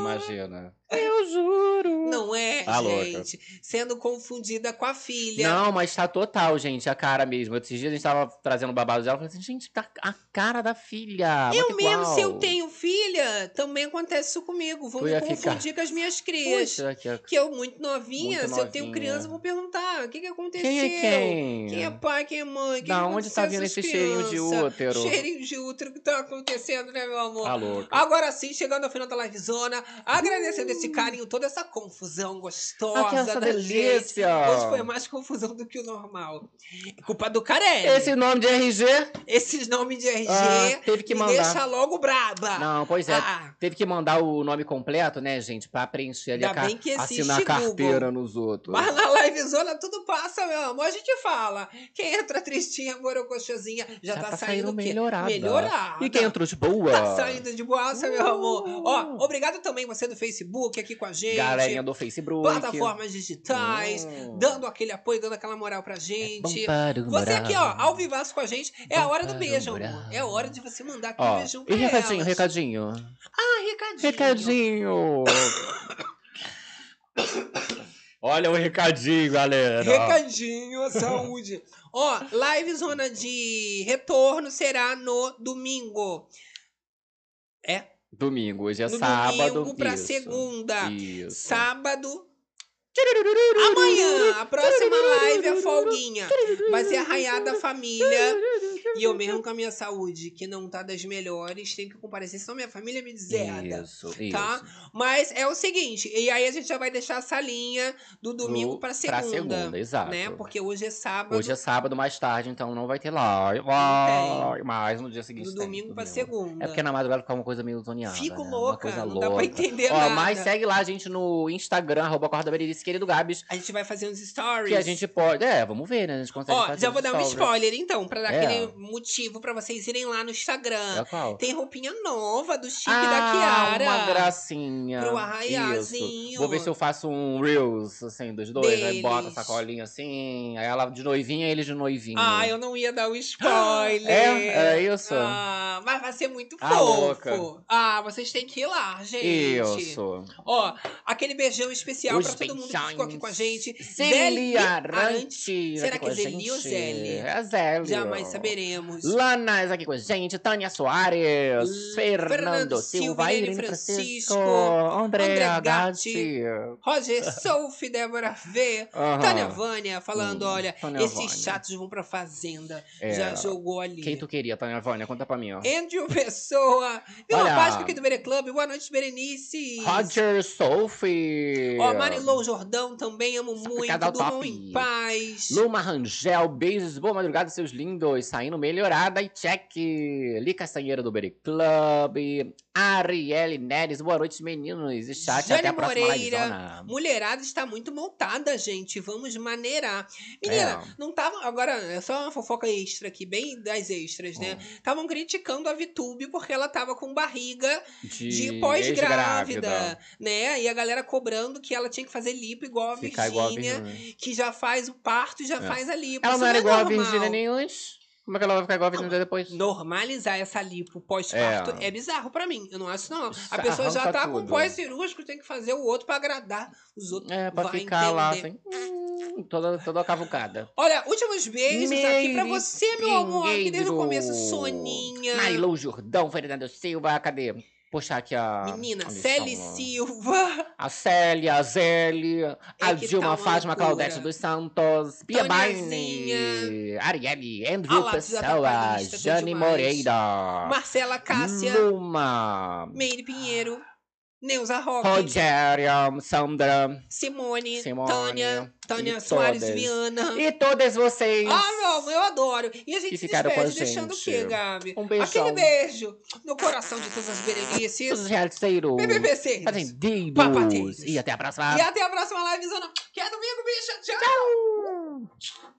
Imagina. Eu juro. Não é, Tá louca. gente. Sendo confundida com a filha. Não, mas tá total, gente, a cara mesmo. Esses dias a gente tava trazendo babado dela, eu falei assim, gente, tá a cara da filha. Eu mesmo, igual. se eu tenho filha, também acontece isso comigo. Vou Tu me confundir ficar- com as minhas crias. Puxa, que... Que eu, muito novinha, Muito se eu tenho novinha. criança, eu vou perguntar: o que, que aconteceu? Quem é quem? Quem é pai, quem é mãe? Que Da que onde tá vindo esse cheirinho de crianças? útero? Cheirinho de útero que tá acontecendo, né, meu amor? Tá louca. Agora sim, chegando ao final da livezona, agradecendo esse carinho, toda essa confusão gostosa Ah, que essa da delícia. gente. Hoje foi mais confusão do que o normal. Culpa do Carelli. Esse nome de RG? Esses nomes de RG Ah, teve que mandar. deixa logo braba. Não, pois é. Ah, Teve que mandar o nome completo, né, gente? Pra preencher ali a Ainda ca... bem que assinar a carteira nos outros. mas na livezona tudo passa, meu amor. A gente fala. Quem entra tristinha, borocochosinha, já, Já tá, tá saindo saindo melhorada. Melhorada. E quem entrou de boa? Tá saindo de boaça, meu amor. Uh. Ó, obrigado também você do Facebook, Facebook aqui com a gente. Galerinha do Facebook. Plataformas digitais, Hum. dando aquele apoio, dando aquela moral pra gente. Bombado, Você aqui, ó, ao vivaço com a gente, é a hora do beijo, amor. É a hora de você mandar aquele Ó, beijão e pra recadinho, elas. recadinho. Ah, recadinho. Recadinho. Olha o recadinho, galera. Recadinho, saúde. Ó, live zona de retorno será no domingo. É, Domingo, hoje é no sábado. domingo pra isso, segunda. Isso. Sábado. Amanhã, a próxima live é folguinha. Vai ser arraiada da família. <laughs> E eu mesmo com a minha saúde, que não tá das melhores, tenho que comparecer, senão minha família me deserda. Isso, isso. Tá? Mas é o seguinte, e aí a gente já vai deixar a salinha do domingo Do- pra segunda. Pra segunda, exato. né? Porque hoje é sábado. Hoje é sábado mais tarde, então não vai ter live. Vai, Mas no dia seguinte do tem, domingo pra domingo. segunda. É porque na madrugada fica uma coisa meio zoneada. Fico né? Louca, não dá pra louca. entender Ó, nada. mas segue lá a gente no Instagram, arroba Corda Berenice, querido Gabs. A gente vai fazer uns stories. Que a gente pode. É, vamos ver, né? A gente consegue Ó, fazer já vou dar um stories. spoiler então, pra dar É. aquele motivo pra vocês irem lá no Instagram. É? Tem roupinha nova do Chip ah, da Kiara. uma gracinha. Pro arraiazinho. Vou ver se eu faço um Reels, assim, dos dois. Aí Deles. bota a sacolinha assim. Aí ela de noivinha, ele de noivinho. Ah, eu não ia dar o spoiler. <gasps> É? É isso? Ah, mas vai ser muito Ah, fofo. louca. Ah, vocês têm que ir lá, gente. Isso. Ó, aquele beijão especial Os pra todo mundo que ficou aqui com a gente. Zeli Arante. Será que é Zeli ou. Zeli? É Zeli. Jamais saberemos. Lanas aqui com a gente, Tânia Soares, L- Fernando, Fernando Silva, Silva, Irene Francisco, Francisco, André André Gatti. Roger <laughs> Sophie, Débora V. Tânia Vânia falando, Hum, olha, Tânia esses Vânia. chatos vão pra fazenda. É. Já jogou ali. Quem tu queria, Tânia Vânia? Conta pra mim, ó. Andrew Pessoa. <laughs> Vila. Páscoa aqui do Bere Club. Boa noite, Berenice. Roger Sophie. Ó, Marilou Jordão também, amo muito. Cada Durmam top. em paz. Luma Rangel, beijos, boa madrugada, seus lindos. Saindo melhorada e check. Li Castanheira do Berry Club. Arielle Neres, boa noite, meninos. E chat, Jane até a próxima Moreira. livezona. Mulherada está muito montada, gente. Vamos maneirar. Menina, É. não tava. Agora, é só uma fofoca extra aqui, bem das extras, né? Hum. Estavam criticando a Vitube porque ela tava com barriga De, de pós-grávida, né? E a galera cobrando que ela tinha que fazer lipo igual a a Virgínia, que já faz o parto e já É. faz a lipo. Ela Isso não era é igual a normal. Virgínia nem antes. Como é que ela vai ficar igual a Virgínia depois? Normalizar essa lipo pós-parto é. É. bizarro pra mim. Eu não acho, não. A pessoa já tá com tudo. pós-cirúrgico, tem que fazer o outro pra agradar os outros. É, pra Vai ficar lá entender. assim, hum, toda, toda cavucada. Olha, últimos beijos aqui pra Meire você, meu amor, aqui desde o começo. Soninha. Marilou Jordão, Fernando Silva, cadê? Puxar aqui a. Menina, Célia. Silva. A Célia, a Zélia, a que Dilma tá Fátima loucura. Claudete dos Santos, Pia. Baine, Arielle, Andrew A lápis Pessoa, Jane demais. Moreira, Marcela Cássia. Luma, Meire Pinheiro. Neuza Roque. Rogério, Sandra Simone, Simone, Tânia. Tânia Soares todas. Viana. e todas vocês. Ah, meu amor, eu adoro. E a gente que se ficaram com a despede deixando o quê. Gabi? Um beijão. Aquele beijo no coração de todas as Berenices. Os realizeiros, PPPC. fazendeiros, Papateiros. e até a próxima. E até a próxima live, Zona. Que é domingo, bicha. Tchau.